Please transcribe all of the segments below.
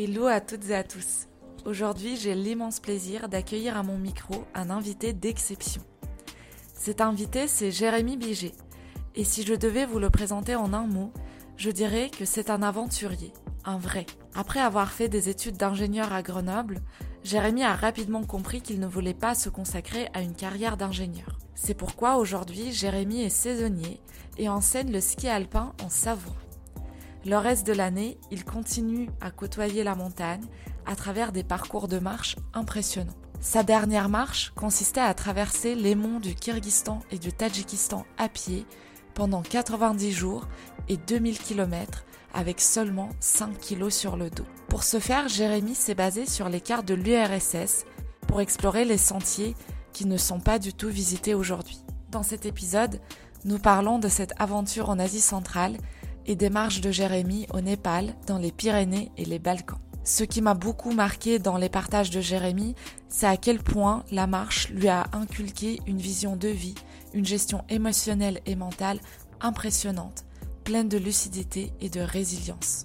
Hello à toutes et à tous. Aujourd'hui, j'ai l'immense plaisir d'accueillir à mon micro un invité d'exception. Cet invité, c'est Jérémy Biget. Et si je devais vous le présenter en un mot, je dirais que c'est un aventurier, un vrai. Après avoir fait des études d'ingénieur à Grenoble, Jérémy a rapidement compris qu'il ne voulait pas se consacrer à une carrière d'ingénieur. C'est pourquoi aujourd'hui, Jérémy est saisonnier et enseigne le ski alpin en Savoie. Le reste de l'année, il continue à côtoyer la montagne à travers des parcours de marche impressionnants. Sa dernière marche consistait à traverser les monts du Kyrgyzstan et du Tadjikistan à pied pendant 90 jours et 2000 km avec seulement 5 kg sur le dos. Pour ce faire, Jérémy s'est basé sur les cartes de l'URSS pour explorer les sentiers qui ne sont pas du tout visités aujourd'hui. Dans cet épisode, nous parlons de cette aventure en Asie centrale et des marches de Jérémy au Népal, dans les Pyrénées et les Balkans. Ce qui m'a beaucoup marqué dans les partages de Jérémy, c'est à quel point la marche lui a inculqué une vision de vie, une gestion émotionnelle et mentale impressionnante, pleine de lucidité et de résilience.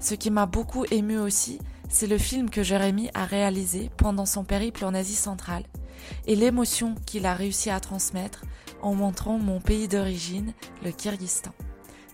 Ce qui m'a beaucoup ému aussi, c'est le film que Jérémy a réalisé pendant son périple en Asie centrale et l'émotion qu'il a réussi à transmettre en montrant mon pays d'origine, le Kyrgyzstan.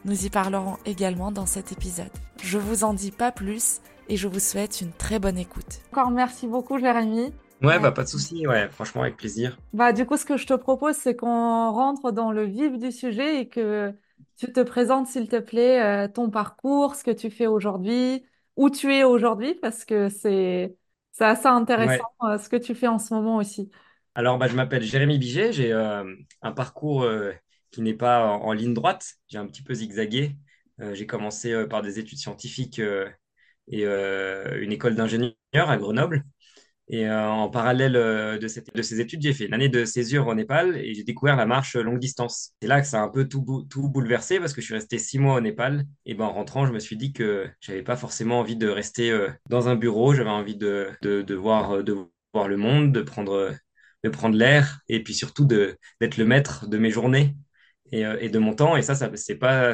Nous y parlerons également dans cet épisode. Je vous en dis pas plus et je vous souhaite une très bonne écoute. Encore merci beaucoup Jérémy. Ouais, bah pas de souci, ouais, franchement avec plaisir. Bah du coup, ce que je te propose, c'est qu'on rentre dans le vif du sujet et que tu te présentes, s'il te plaît, euh, ton parcours, ce que tu fais aujourd'hui, où tu es aujourd'hui, parce que c'est c'est assez intéressant euh, ce que tu fais en ce moment aussi. Alors, bah, je m'appelle Jérémy Biget, j'ai euh, un parcours qui n'est pas en, ligne droite. J'ai un petit peu zigzagué. Euh, j'ai commencé euh, par des études scientifiques euh, et une école d'ingénieur à Grenoble. Et en parallèle de, ces études, j'ai fait une année de césure au Népal et j'ai découvert la marche longue distance. C'est là que ça a un peu tout, tout bouleversé parce que je suis resté six mois au Népal. Et ben, en rentrant, je me suis dit que j'avais pas forcément envie de rester dans un bureau. J'avais envie de, de, de, voir, de voir le monde, de prendre, de prendre l'air et puis surtout d'être le maître de mes journées euh, et, de mon temps. Et ça, c'est pas,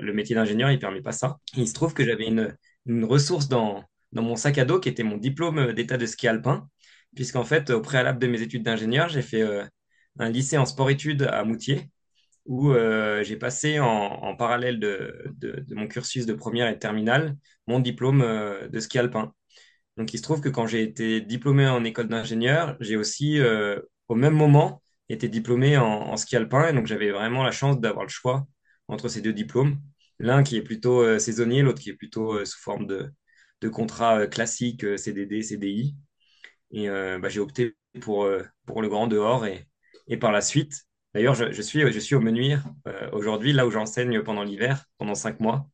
le métier d'ingénieur, il permet pas ça. il se trouve que j'avais une, ressource dans, mon sac à dos qui était mon diplôme d'état de ski alpin, puisqu'en fait, au préalable de mes études d'ingénieur, j'ai fait euh, un lycée en sport-études à Moutier, où euh, j'ai passé en, parallèle de, mon cursus de première et de terminale mon diplôme de ski alpin. Donc il se trouve que quand j'ai été diplômé en école d'ingénieur, j'ai aussi, au même moment, était diplômé en, ski alpin. Et donc, j'avais vraiment la chance d'avoir le choix entre ces deux diplômes. L'un qui est plutôt euh, saisonnier, l'autre qui est plutôt euh, sous forme de, de contrat euh, classique CDD, CDI. Et bah, j'ai opté pour, pour le grand dehors. Et, et par la suite, d'ailleurs, je, suis, je suis au Menuire aujourd'hui, là où j'enseigne pendant l'hiver, pendant cinq mois.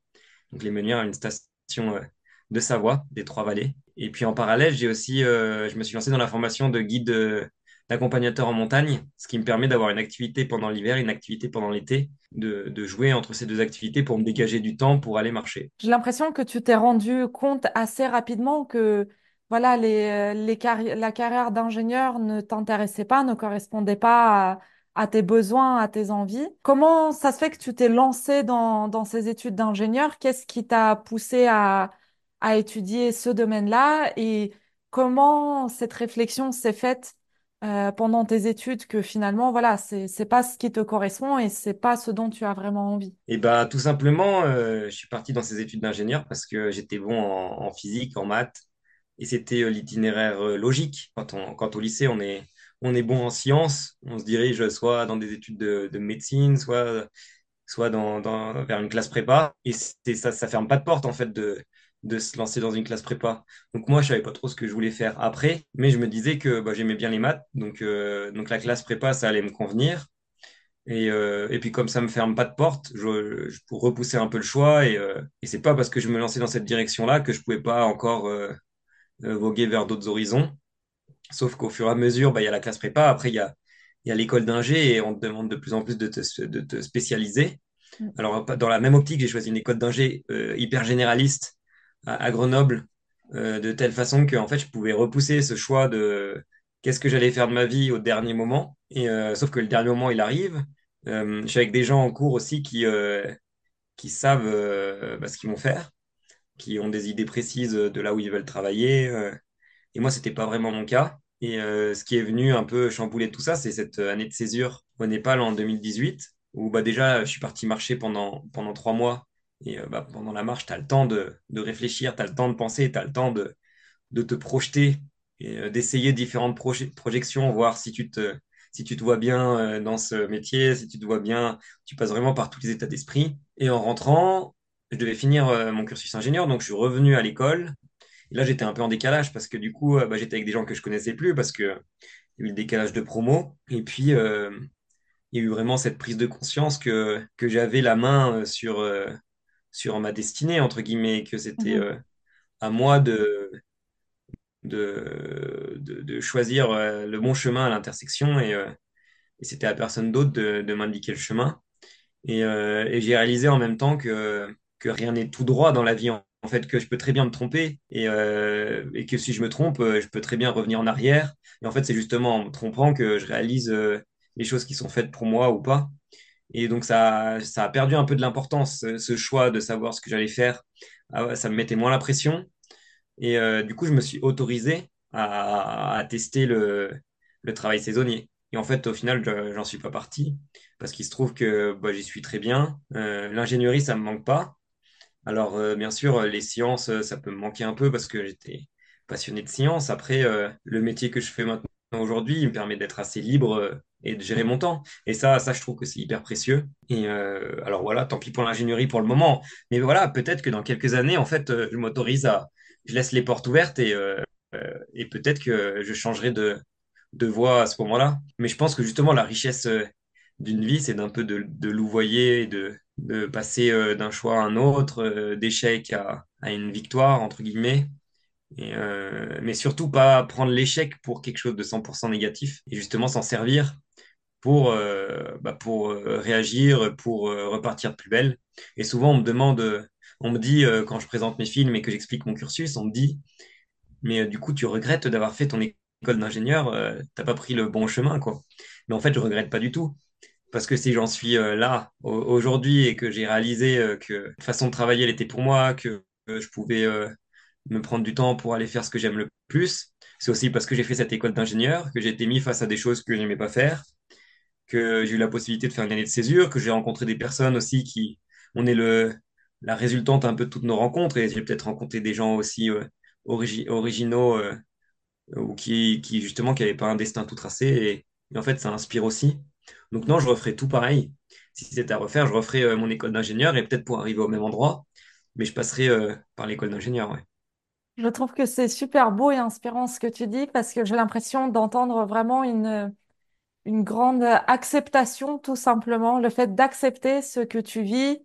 Donc, les Menuires, une station de Savoie, des Trois-Vallées. Et puis en parallèle, j'ai aussi, je me suis lancé dans la formation de guide d'accompagnateur en montagne, ce qui me permet d'avoir une activité pendant l'hiver, une activité pendant l'été, de, de, jouer entre ces deux activités pour me dégager du temps pour aller marcher. J'ai l'impression que tu t'es rendu compte assez rapidement que voilà, les, les la carrière d'ingénieur ne t'intéressait pas, ne correspondait pas à, à, tes besoins, à tes envies. Comment ça se fait que tu t'es lancé dans, dans ces études d'ingénieur? Qu'est-ce qui t'a poussé à, à étudier ce domaine-là? Et comment cette réflexion s'est faite euh, pendant tes études que finalement, voilà, c'est, c'est pas ce qui te correspond et c'est pas ce dont tu as vraiment envie? Et eh ben, tout simplement, euh, je suis parti dans ces études d'ingénieur parce que j'étais bon en, physique, en maths, et c'était euh, l'itinéraire logique. Quand on, quand au lycée, on est, on est bon en sciences, on se dirige soit dans des études de, de médecine, soit, soit dans, dans, vers une classe prépa, et ça, ça ferme pas de porte en fait de se lancer dans une classe prépa. Donc moi, je savais pas trop ce que je voulais faire après, mais je me disais que bah, j'aimais bien les maths, donc, euh, donc la classe prépa, ça allait me convenir. Et, euh, et puis comme ça me ferme pas de porte, je, je pour repousser un peu le choix. Et, euh, et c'est pas parce que je me lançais dans cette direction-là que je pouvais pas encore voguer vers d'autres horizons. Sauf qu'au fur et à mesure, bah, il y a la classe prépa, après il y a, y a l'école d'ingé et on te demande de plus en plus de te, de te spécialiser. Mm. Alors, dans la même optique, j'ai choisi une école d'ingé hyper généraliste à, Grenoble euh, de telle façon que en fait je pouvais repousser ce choix de qu'est-ce que j'allais faire de ma vie au dernier moment. Et euh, sauf que le dernier moment il arrive. Euh, je suis avec des gens en cours aussi qui qui savent bah, ce qu'ils vont faire. qui ont des idées précises de là où ils veulent travailler. et moi, c'était pas vraiment mon cas. Et ce qui est venu un peu chambouler tout ça, c'est cette année de césure au Népal en 2018, où bah, déjà, je suis parti marcher pendant, pendant trois mois. Et euh, bah, pendant la marche, tu as le temps de, de réfléchir, tu as le temps de penser, tu as le temps de, de te projeter et euh, d'essayer différentes proje- projections, voir si tu te, si tu te vois bien euh, dans ce métier, si tu te vois bien, tu passes vraiment par tous les états d'esprit. Et en rentrant, je devais finir mon cursus ingénieur, donc je suis revenu à l'école. Et là, j'étais un peu en décalage parce que du coup, bah, j'étais avec des gens que je connaissais plus parce que il y a eu le décalage de promo. Et puis, il y a eu vraiment cette prise de conscience que, que j'avais la main sur, sur ma destinée, entre guillemets, que c'était Mhm. euh, à moi de, de, de, de choisir euh, le bon chemin à l'intersection et, euh, et c'était à personne d'autre de, de m'indiquer le chemin. Et, et j'ai réalisé en même temps que, que rien n'est tout droit dans la vie, en, en fait, que je peux très bien me tromper et, et que si je me trompe, je peux très bien revenir en arrière. Et en fait, c'est justement en me trompant que je réalise les choses qui sont faites pour moi ou pas. Et donc, ça, ça a perdu un peu de l'importance, ce, choix de savoir ce que j'allais faire. Ah ça me mettait moins la pression. Et euh, du coup, je me suis autorisé à, tester le, travail saisonnier. Et en fait, au final, je- j'en suis pas parti parce qu'il se trouve que bah, j'y suis très bien. Euh, l'ingénierie, ça me manque pas. Alors, euh, bien sûr, les sciences, ça peut me manquer un peu parce que j'étais passionné de sciences. Après, le métier que je fais maintenant aujourd'hui, il me permet d'être assez libre et de gérer mon temps. Et ça, ça, je trouve que c'est hyper précieux. Et euh, alors voilà, tant pis pour l'ingénierie pour le moment. Mais voilà, peut-être que dans quelques années, en fait, euh, je m'autorise à, je laisse les portes ouvertes et, euh, et peut-être que je changerai de, de voie à ce moment-là. Mais je pense que justement, la richesse d'une vie, c'est d'un peu de, de louvoyer, et de, de passer d'un choix à un autre, d'échec à, à une victoire, entre guillemets. Et, euh, mais surtout pas prendre l'échec pour quelque chose de 100% négatif et justement s'en servir pour, euh, bah, euh, réagir, pour euh, repartir de plus belle. Et souvent, on me demande, on me dit, quand je présente mes films et que j'explique mon cursus, on me dit, mais du coup, tu regrettes d'avoir fait ton école d'ingénieur, t'as pas pris le bon chemin, quoi. Mais en fait, je regrette pas du tout. Parce que si j'en suis là au- aujourd'hui et que j'ai réalisé que la façon de travailler, elle était pour moi, que je pouvais me prendre du temps pour aller faire ce que j'aime le plus, c'est aussi parce que j'ai fait cette école d'ingénieur, que j'ai été mis face à des choses que je n'aimais pas faire, que j'ai eu la possibilité de faire une année de césure, que j'ai rencontré des personnes aussi qui, on est le, la résultante un peu de toutes nos rencontres, et j'ai peut-être rencontré des gens aussi euh, origi- originaux euh, ou qui, justement qui n'avaient pas un destin tout tracé, et, en fait ça inspire aussi. Donc non, je referai tout pareil. Si c'était à refaire, je referai euh, mon école d'ingénieur, et peut-être pour arriver au même endroit, mais je passerai euh, par l'école d'ingénieur. Je trouve que c'est super beau et inspirant ce que tu dis parce que j'ai l'impression d'entendre vraiment une, une grande acceptation, tout simplement. Le fait d'accepter ce que tu vis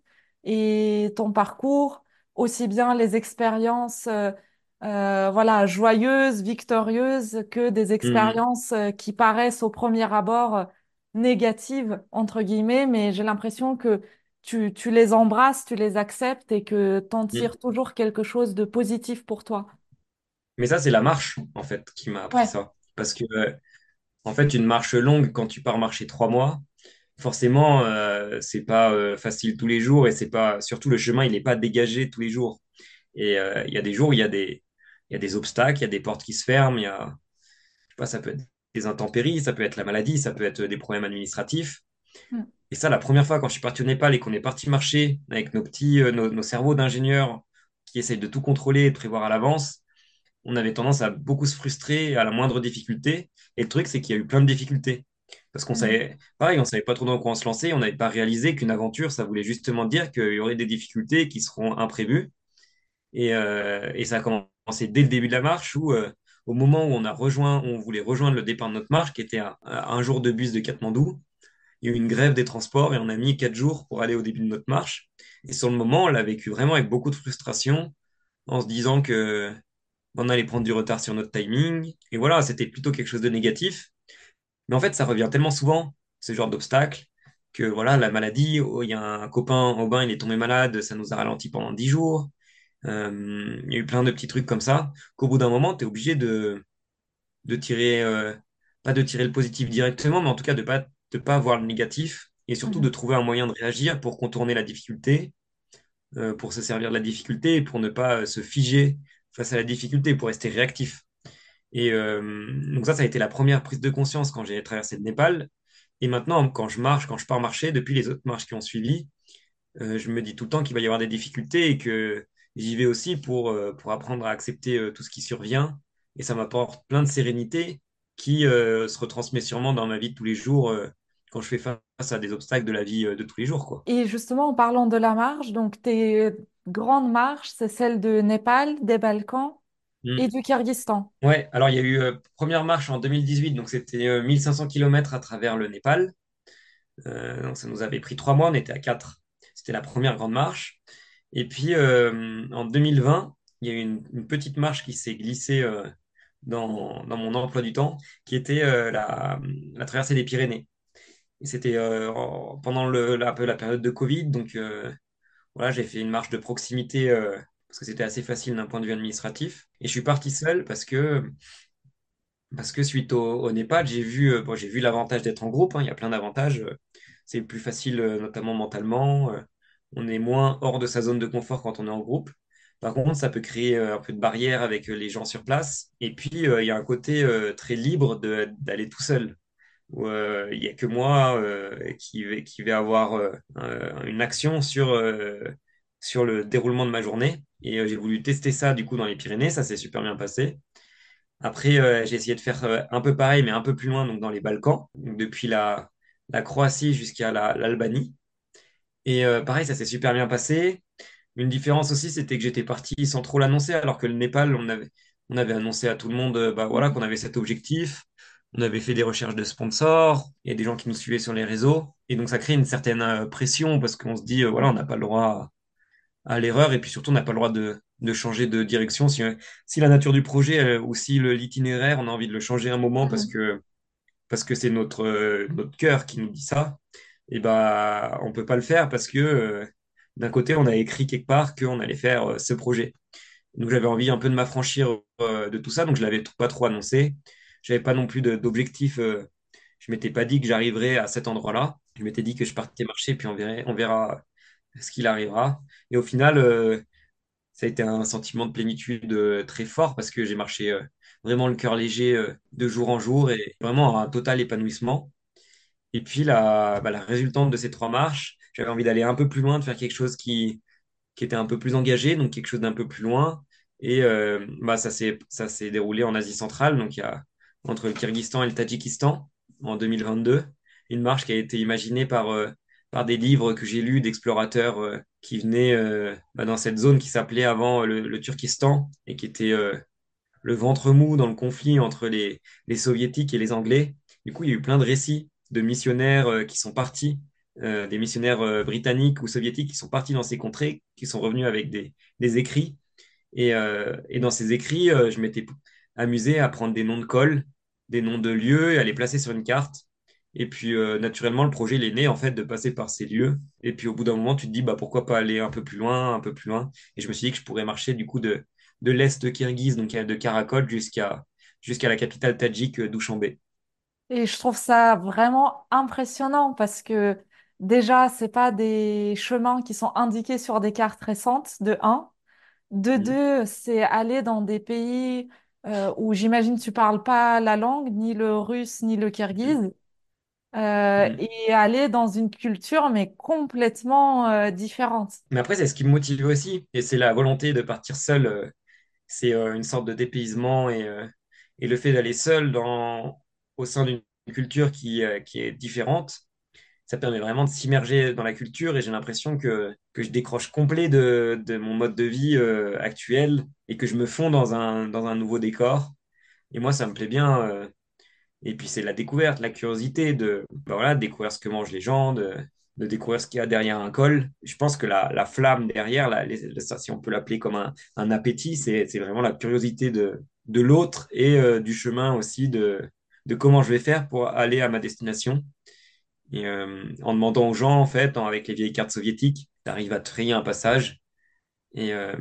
et ton parcours, aussi bien les expériences, euh, euh, voilà, joyeuses, victorieuses, que des Mhm. expériences euh, qui paraissent au premier abord négatives, entre guillemets, mais j'ai l'impression que tu, tu les embrasses, tu les acceptes et que t'en Mhm. tires toujours quelque chose de positif pour toi. Mais ça, c'est la marche, en fait, qui m'a appris Ouais. ça. Parce que, en fait, une marche longue, quand tu pars marcher trois mois, forcément, euh, c'est pas euh, facile tous les jours et c'est pas, surtout le chemin, il n'est pas dégagé tous les jours. Et euh, il y a des jours où il y a des, il y a des obstacles, il y a des portes qui se ferment, il y a, je sais pas, ça peut être des intempéries, ça peut être la maladie, ça peut être des problèmes administratifs. Mm. Et ça, la première fois quand je suis parti au Népal et qu'on est parti marcher avec nos petits, euh, nos, nos cerveaux d'ingénieurs qui essayent de tout contrôler et de prévoir à l'avance, on avait tendance à beaucoup se frustrer à la moindre difficulté. Et le truc, c'est qu'il y a eu plein de difficultés. Parce qu'on Mm. savait, pareil, on savait pas trop dans quoi on se lançait, on n'avait pas réalisé qu'une aventure, ça voulait justement dire qu'il y aurait des difficultés qui seront imprévues. Et, euh, et ça a commencé dès le début de la marche où, euh, au moment où on a rejoint, on voulait rejoindre le départ de notre marche, qui était à, à un jour de bus de Katmandou, il y a eu une grève des transports et on a mis quatre jours pour aller au début de notre marche. Et sur le moment, on l'a vécu vraiment avec beaucoup de frustration, en se disant que on allait prendre du retard sur notre timing. Et voilà, c'était plutôt quelque chose de négatif. Mais en fait, ça revient tellement souvent, ce genre d'obstacle, que voilà, la maladie, oh, il y a un copain au bain, il est tombé malade, ça nous a ralenti pendant dix jours. Euh, il y a eu plein de petits trucs comme ça, qu'au bout d'un moment, tu es obligé de, de tirer, euh, pas de tirer le positif directement, mais en tout cas de pas, de pas voir le négatif et surtout de Mhm. trouver un moyen de réagir pour contourner la difficulté euh, pour se servir de la difficulté et pour ne pas se figer face à la difficulté, pour rester réactif. Et euh, donc ça, ça a été la première prise de conscience quand j'ai traversé le Népal. Et maintenant, quand je marche, quand je pars marcher, depuis les autres marches qui ont suivi, euh, je me dis tout le temps qu'il va y avoir des difficultés et que j'y vais aussi pour, euh, pour apprendre à accepter tout ce qui survient. Et ça m'apporte plein de sérénité qui se retransmet sûrement dans ma vie de tous les jours quand je fais face à des obstacles de la vie de tous les jours, quoi. Et justement, en parlant de la marche, donc tes grandes marches, c'est celle de Népal, des Balkans et Mm. du Kyrgyzstan. Ouais, alors il y a eu euh, première marche en 2018, donc c'était euh, 1500 km à travers le Népal. Euh, donc ça nous avait pris trois mois, on était à quatre. C'était la première grande marche. Et puis euh, en 2020, il y a eu une, une petite marche qui s'est glissée euh, dans, dans mon emploi du temps, qui était euh, la, la traversée des Pyrénées. Et c'était euh, en- pendant le, la, la période de Covid, donc euh, voilà, j'ai fait une marche de proximité euh, parce que c'était assez facile d'un point de vue administratif. Et je suis parti seul parce que parce que suite au, au j'ai vu, euh, bon, vu l'avantage d'être en groupe, hein, il y a plein d'avantages. c'est plus facile, euh, notamment mentalement. on est moins hors de sa zone de confort quand on est en groupe. Par contre, ça peut créer un peu de barrière avec les gens sur place. Et puis, il y a un côté très libre d'aller tout seul. Où, euh, il n'y a que moi euh, qui vais, avoir euh, un- une action sur, sur le déroulement de ma journée. Et j'ai voulu tester ça du coup dans les Pyrénées. Ça s'est super bien passé. Après, j'ai essayé de faire un peu pareil, mais un peu plus loin, donc dans les Balkans, donc depuis la, Croatie jusqu'à la- l'Albanie. Et pareil, ça s'est super bien passé. Une différence aussi, c'était que j'étais parti sans trop l'annoncer, alors que le Népal, on avait, on avait annoncé à tout le monde bah, voilà, qu'on avait cet objectif. On avait fait des recherches de sponsors, il y a des gens qui nous suivaient sur les réseaux. Et donc, ça crée une certaine euh, pression parce qu'on se dit, euh, voilà, on n'a pas le droit à l'erreur et puis surtout on n'a pas le droit de, de changer de direction. Si, si la nature du projet euh, ou si l'itinéraire, on a envie de le changer un moment parce Mhm. que parce que c'est notre, euh, notre cœur qui nous dit ça, et bah on peut pas le faire parce que euh, d'un côté on a écrit quelque part qu'on allait faire euh, ce projet. Donc j'avais envie un peu de m'affranchir euh, de tout ça, donc je l'avais pas trop annoncé. J'avais pas non plus d'objectif. euh, je m'étais pas dit que j'arriverais à cet endroit-là. Je m'étais dit que je partais marcher, puis on verra ce qu'il arrivera. Et au final, euh, ça a été un sentiment de plénitude euh, très fort parce que j'ai marché euh, vraiment le cœur léger de jour en jour et vraiment un total épanouissement. Et puis la, bah, la résultante de ces trois marches, j'avais envie d'aller un peu plus loin, de faire quelque chose qui, qui était un peu plus engagé, donc quelque chose d'un peu plus loin. Et euh, bah, ça s'est déroulé en Asie centrale, donc il y a entre le Kyrgyzstan et le Tadjikistan en 2022. Une marche qui a été imaginée par, euh, par des livres que j'ai lus d'explorateurs euh, qui venaient euh, bah, dans cette zone qui s'appelait avant le, le Turkistan et qui était le ventre mou dans le conflit entre les, les Soviétiques et les Anglais. Du coup, il y a eu plein de récits de missionnaires qui sont partis, des missionnaires britanniques ou soviétiques qui sont partis dans ces contrées, qui sont revenus avec des, des écrits. Et, et dans ces écrits, je m'étais amusé à prendre des noms de cols, des noms de lieux et à les placer sur une carte. Et puis, euh, naturellement, le projet, il est né, en fait, de passer par ces lieux. Et puis, au bout d'un moment, tu te dis, bah, pourquoi pas aller un peu plus loin, un peu plus loin? Et je me suis dit que je pourrais marcher, du coup, de, de l'Est kirghize, donc de Karakol, jusqu'à jusqu'à la capitale tadjik, euh, Douchanbé. Et je trouve ça vraiment impressionnant parce que déjà, c'est pas des chemins qui sont indiqués sur des cartes récentes, de un. De Mm. deux, c'est aller dans des pays euh, où j'imagine tu parles pas la langue, ni le russe, ni le Mm. kirghize, euh, Mm. et aller dans une culture mais complètement euh, différente. Mais après, c'est ce qui me motive aussi. Et c'est la volonté de partir seul. euh, c'est euh, une sorte de dépaysement et, euh, et le fait d'aller seul dans, au sein d'une culture qui, euh, qui est différente, ça permet vraiment de s'immerger dans la culture et j'ai l'impression que, que je décroche complet de, de mon mode de vie euh, actuel et que je me fonds dans un, dans un nouveau décor. Et moi, ça me plaît bien. euh, et puis c'est la découverte, la curiosité de bah voilà, découvrir ce que mangent les gens, de, découvrir ce qu'il y a derrière un col. Je pense que la, la flamme derrière, la- si on peut l'appeler comme un, un appétit, c'est, c'est vraiment la curiosité de, de l'autre et euh, du chemin aussi de, de comment je vais faire pour aller à ma destination. Et euh, en demandant aux gens, en fait, en- avec les vieilles cartes soviétiques, tu arrives à te frayer un passage. Et, euh,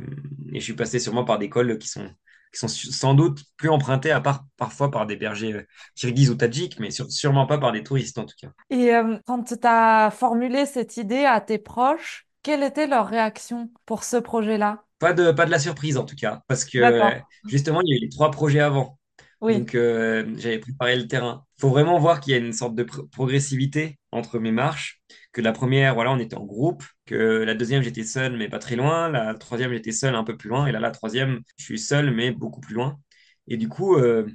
et je suis passé sûrement par des cols qui sont, qui sont su- sans doute plus empruntés, à part parfois par des bergers euh, kirghizes ou tadjiks, mais sur- sûrement pas par des touristes en tout cas. Et euh, quand tu as formulé cette idée à tes proches, Quelle était leur réaction pour ce projet-là? Pas de, pas de la surprise en tout cas, parce que justement, il y a eu les trois projets avant. Oui. Donc, euh, j'avais préparé le terrain. Il faut vraiment voir qu'il y a une sorte de pr- progressivité entre mes marches. Que la première, voilà, on était en groupe. Que la deuxième, j'étais seul, mais pas très loin. La troisième, j'étais seul, un peu plus loin. Et là, la troisième, je suis seul, mais beaucoup plus loin. Et du coup, euh,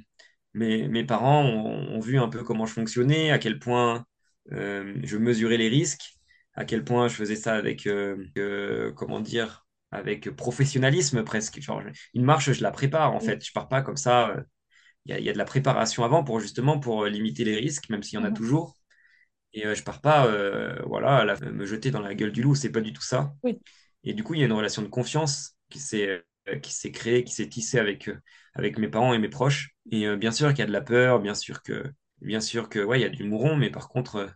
mes, mes parents ont, ont vu un peu comment je fonctionnais, à quel point euh, je mesurais les risques, à quel point je faisais ça avec, euh, comment dire, avec professionnalisme presque. Genre, une marche, je la prépare en Oui. fait. Je pars pas comme ça. il y a, il y a de la préparation avant pour justement pour limiter les risques, même s'il y en a Mhm. toujours. Et euh, je pars pas euh, voilà, la- me jeter dans la gueule du loup, c'est pas du tout ça. Oui, Et du coup, il y a une relation de confiance qui s'est euh, qui s'est créée, qui s'est tissée avec, euh, avec mes parents et mes proches. Et euh, bien sûr qu'il y a de la peur, bien sûr que, bien sûr que ouais, il y a du mouron, mais par contre,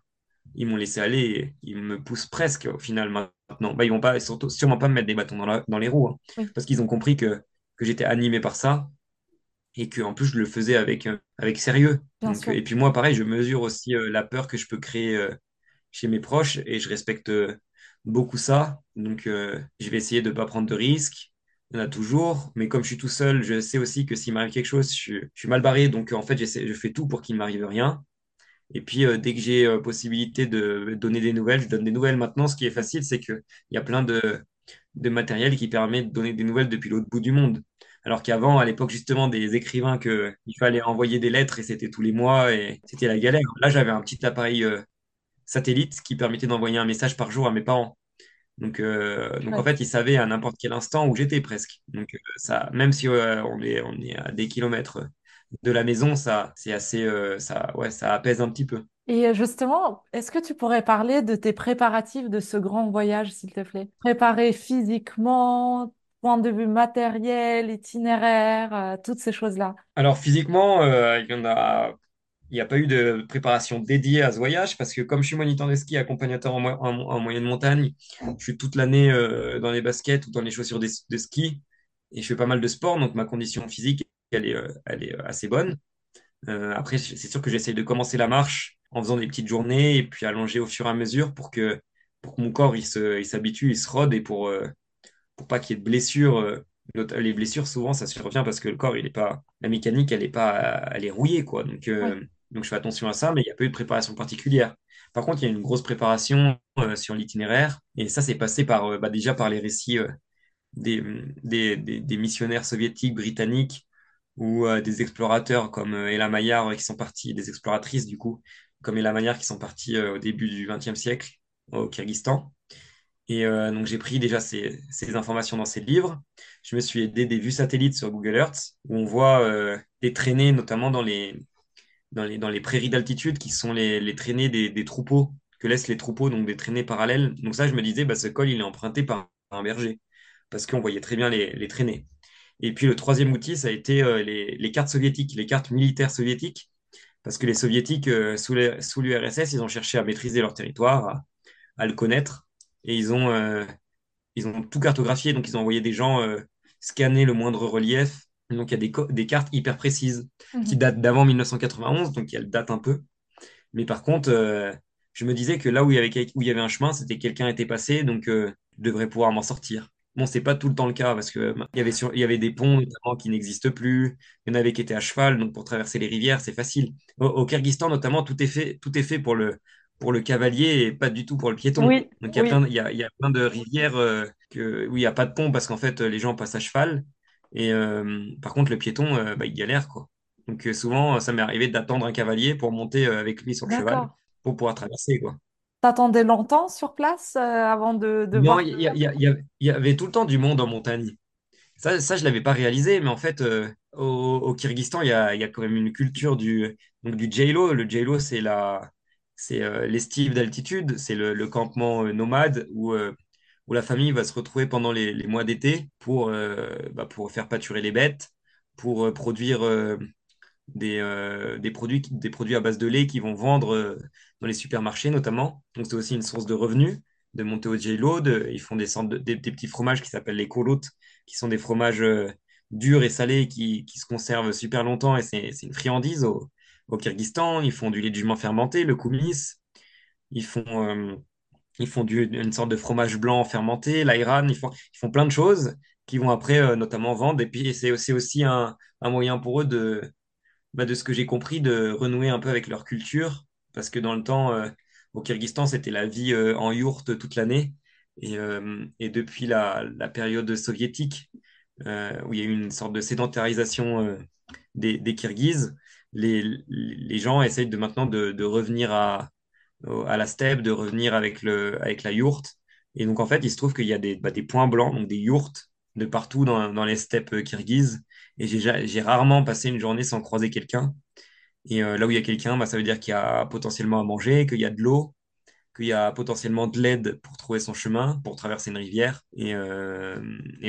ils m'ont laissé aller et ils me poussent presque au final maintenant. Bah, ils vont pas, surtout, sûrement pas me mettre des bâtons dans, la- dans les roues, hein, oui, parce qu'ils ont compris que, que j'étais animé par ça et que en plus je le faisais avec, euh, avec sérieux. Donc, et puis moi, pareil, je mesure aussi euh, la peur que je peux créer euh, chez mes proches et je respecte euh, beaucoup ça. Donc, je vais essayer de ne pas prendre de risques. Il y en a toujours, mais comme je suis tout seul, je sais aussi que s'il m'arrive quelque chose, je, suis je suis mal barré. Donc, en fait, je fais tout pour qu'il ne m'arrive rien. Et puis, dès que j'ai possibilité de donner des nouvelles, je donne des nouvelles. Maintenant, ce qui est facile, c'est qu'il y a plein de, de matériel qui permet de donner des nouvelles depuis l'autre bout du monde. Alors qu'avant, à l'époque justement des écrivains, que, il fallait envoyer des lettres et c'était tous les mois et c'était la galère. Là, j'avais un petit appareil euh, satellite qui permettait d'envoyer un message par jour à mes parents. Donc, euh, donc en fait, ils savaient à n'importe quel instant où j'étais presque. Donc euh, ça, même si euh, on est, on est à des kilomètres de la maison, ça, c'est assez, ça, ouais, ça apaise un petit peu. Et justement, est-ce que tu pourrais parler de tes préparatifs de ce grand voyage, s'il te plaît? Préparer physiquement, point de vue matériel, itinéraire, euh, toutes ces choses-là. Alors physiquement, euh, il y en a, il n'y a pas eu de préparation dédiée à ce voyage parce que comme je suis moniteur de ski, accompagnateur en, mo- en- en moyenne montagne, je suis toute l'année euh, dans les baskets ou dans les chaussures de, ski et je fais pas mal de sport, donc ma condition physique, elle est, assez bonne. Après, c'est sûr que j'essaie de commencer la marche en faisant des petites journées et puis allonger au fur et à mesure pour que, pour que mon corps il se, il s'habitue, il se rôde et pour, pour pas qu'il y ait de blessures. euh, les blessures, souvent, ça survient parce que le corps, il est pas, la mécanique, elle est pas, elle est rouillée, quoi. Donc, euh, donc je fais attention à ça, mais il n'y a pas eu de préparation particulière. Par contre, il y a une grosse préparation euh, sur l'itinéraire, et ça, c'est passé par, bah, déjà par les récits des, des, des, des missionnaires soviétiques, britanniques, ou des explorateurs comme Ella Maillard qui sont partis, des exploratrices du coup, comme Ella Maillard qui sont partis au début du XXe siècle au Kyrgyzstan. Et euh, donc j'ai pris déjà ces, informations dans ces livres. Je me suis aidé des vues satellites sur Google Earth, où on voit euh, des traînées, notamment dans les, dans les, dans les prairies d'altitude, qui sont les, les traînées des, troupeaux, que laissent les troupeaux, donc des traînées parallèles. Donc ça, je me disais, bah, ce col, il est emprunté par un berger, parce qu'on voyait très bien les, les traînées. Et puis le troisième outil, ça a été euh, les, les cartes soviétiques, les cartes militaires soviétiques, parce que les soviétiques, sous l'URSS, ils ont cherché à maîtriser leur territoire, à le connaître, et ils ont, euh, ils ont tout cartographié, donc ils ont envoyé des gens euh, scanner le moindre relief. Donc il y a des, des cartes hyper précises qui Mhm. datent d'avant 1991, donc elles datent un peu. Mais par contre, euh, je me disais que là où il y avait, où il y avait un chemin, c'était que quelqu'un était passé, donc je devrais pouvoir m'en sortir. Bon, c'est pas tout le temps le cas parce que il y avait sur, il y avait des ponts notamment qui n'existent plus. Il y en avait qui étaient à cheval, donc pour traverser les rivières, c'est facile. Au, au Kyrgyzstan notamment, tout est fait, tout est fait pour le, pour le cavalier et pas du tout pour le piéton. Oui, Donc il y a plein, oui, de- il y a, il y a plein de rivières euh, que, où il n'y a pas de pont parce qu'en fait les gens passent à cheval. Et euh, par contre, le piéton, euh, bah, il galère quoi. Donc euh, souvent, ça m'est arrivé d'attendre un cavalier pour monter euh, avec lui sur le cheval pour pouvoir traverser, quoi. T'attendais longtemps sur place euh, avant de, de Non, voir. il y, avait tout le temps du monde en montagne. Ça, ça je ne l'avais pas réalisé, mais en fait, euh, au, au Kyrgyzstan, il y a, il y a quand même une culture du, donc du J-Lo. Le J-Lo, c'est la, c'est euh, l'estive d'altitude, c'est le, campement euh, nomade où, euh, où la famille va se retrouver pendant les, mois d'été pour, bah, pour faire pâturer les bêtes, pour produire des, des produits, qui- des produits à base de lait qu'ils vont vendre dans les supermarchés notamment. Donc c'est aussi une source de revenus de monter au de- Ils font des, des, petits fromages qui s'appellent les kolotes, qui sont des fromages durs et salés qui, qui se conservent super longtemps et c'est une friandise au, au Kyrgyzstan. Ils font du lait jument fermenté, le koumis. Ils font, euh, ils font du, une sorte de fromage blanc fermenté, l'ayran, ils font, ils font plein de choses qu'ils vont après euh, notamment vendre. Et puis c'est aussi, aussi un, un moyen pour eux de, bah, de ce que j'ai compris, de renouer un peu avec leur culture. Parce que dans le temps, euh, au Kyrgyzstan, c'était la vie en yourte toute l'année. Et, et depuis la, période soviétique, où il y a eu une sorte de sédentarisation des, des Kirghizes, les, gens essayent de maintenant de, revenir à, la steppe, de revenir avec la yourte. Et donc, en fait, il se trouve qu'il y a des, bah, points blancs, donc des yourtes, de partout dans, les steppes kirghizes. Et j'ai ja- j'ai rarement passé une journée sans croiser quelqu'un. Et euh, là où il y a quelqu'un, bah, ça veut dire qu'il y a potentiellement à manger, qu'il y a de l'eau, qu'il y a potentiellement de l'aide pour trouver son chemin, pour traverser une rivière. Et, euh,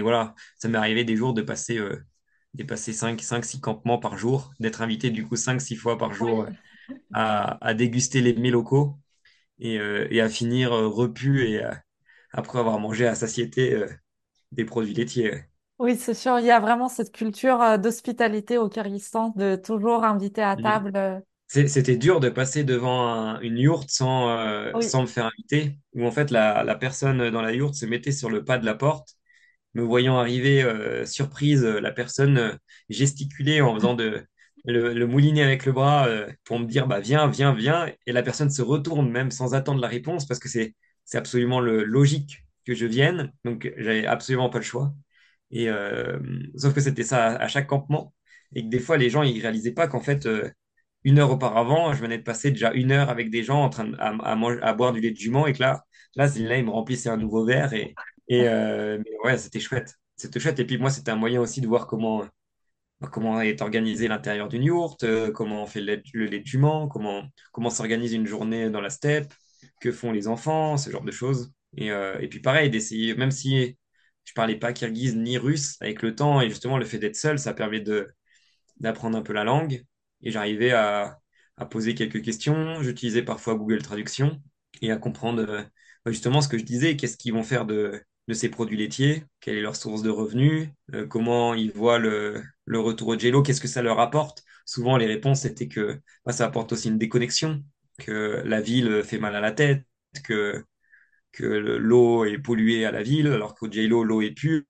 voilà, ça m'est arrivé des jours de passer, euh, de passer 5, 5, 6 campements par jour, d'être invité du coup 5, 6 fois par jour Oui. à, à déguster les mets locaux et, euh, et à finir euh, repu et euh, après avoir mangé à satiété euh, des produits laitiers. Oui, c'est sûr, il y a vraiment cette culture d'hospitalité au Kyrgyzstan, de toujours inviter à Mhm. table. C'était dur de passer devant un- une yourte sans, euh, Oui, sans me faire inviter, où en fait la, la personne dans la yourte se mettait sur le pas de la porte me voyant arriver, euh, surprise, euh, la personne euh, gesticulait en faisant de, le, le mouliner avec le bras pour me dire bah, viens, viens, viens. Et la personne se retourne même sans attendre la réponse parce que c'est, absolument le, logique que je vienne. Donc, j'avais absolument pas le choix. Et, euh, sauf que c'était ça à, chaque campement et que des fois, les gens ils réalisaient pas qu'en fait, une heure auparavant, je venais de passer déjà une heure avec des gens en train de, à, à, boire du lait de jument et que là, là, là ils me remplissaient un nouveau verre et, euh, mais ouais, c'était chouette. C'était chouette. Et puis moi, c'était un moyen aussi de voir comment, comment est organisé l'intérieur d'une yourte, euh, comment on fait le lait, de jument, comment, comment s'organise une journée dans la steppe, que font les enfants, ce genre de choses. Et, euh, et puis pareil, d'essayer, même si je parlais pas kirghize ni russe, avec le temps et justement le fait d'être seul, ça permet d'apprendre un peu la langue. Et j'arrivais à, à poser quelques questions. J'utilisais parfois Google Traduction et à comprendre justement ce que je disais, qu'est-ce qu'ils vont faire de, de ces produits laitiers, quelle est leur source de revenus, euh, comment ils voient le, le retour au jello, qu'est-ce que ça leur apporte. Souvent, les réponses étaient que bah, ça apporte aussi une déconnexion, que la ville fait mal à la tête, que, que le- l'eau est polluée à la ville, alors qu'au jello, l'eau est pure,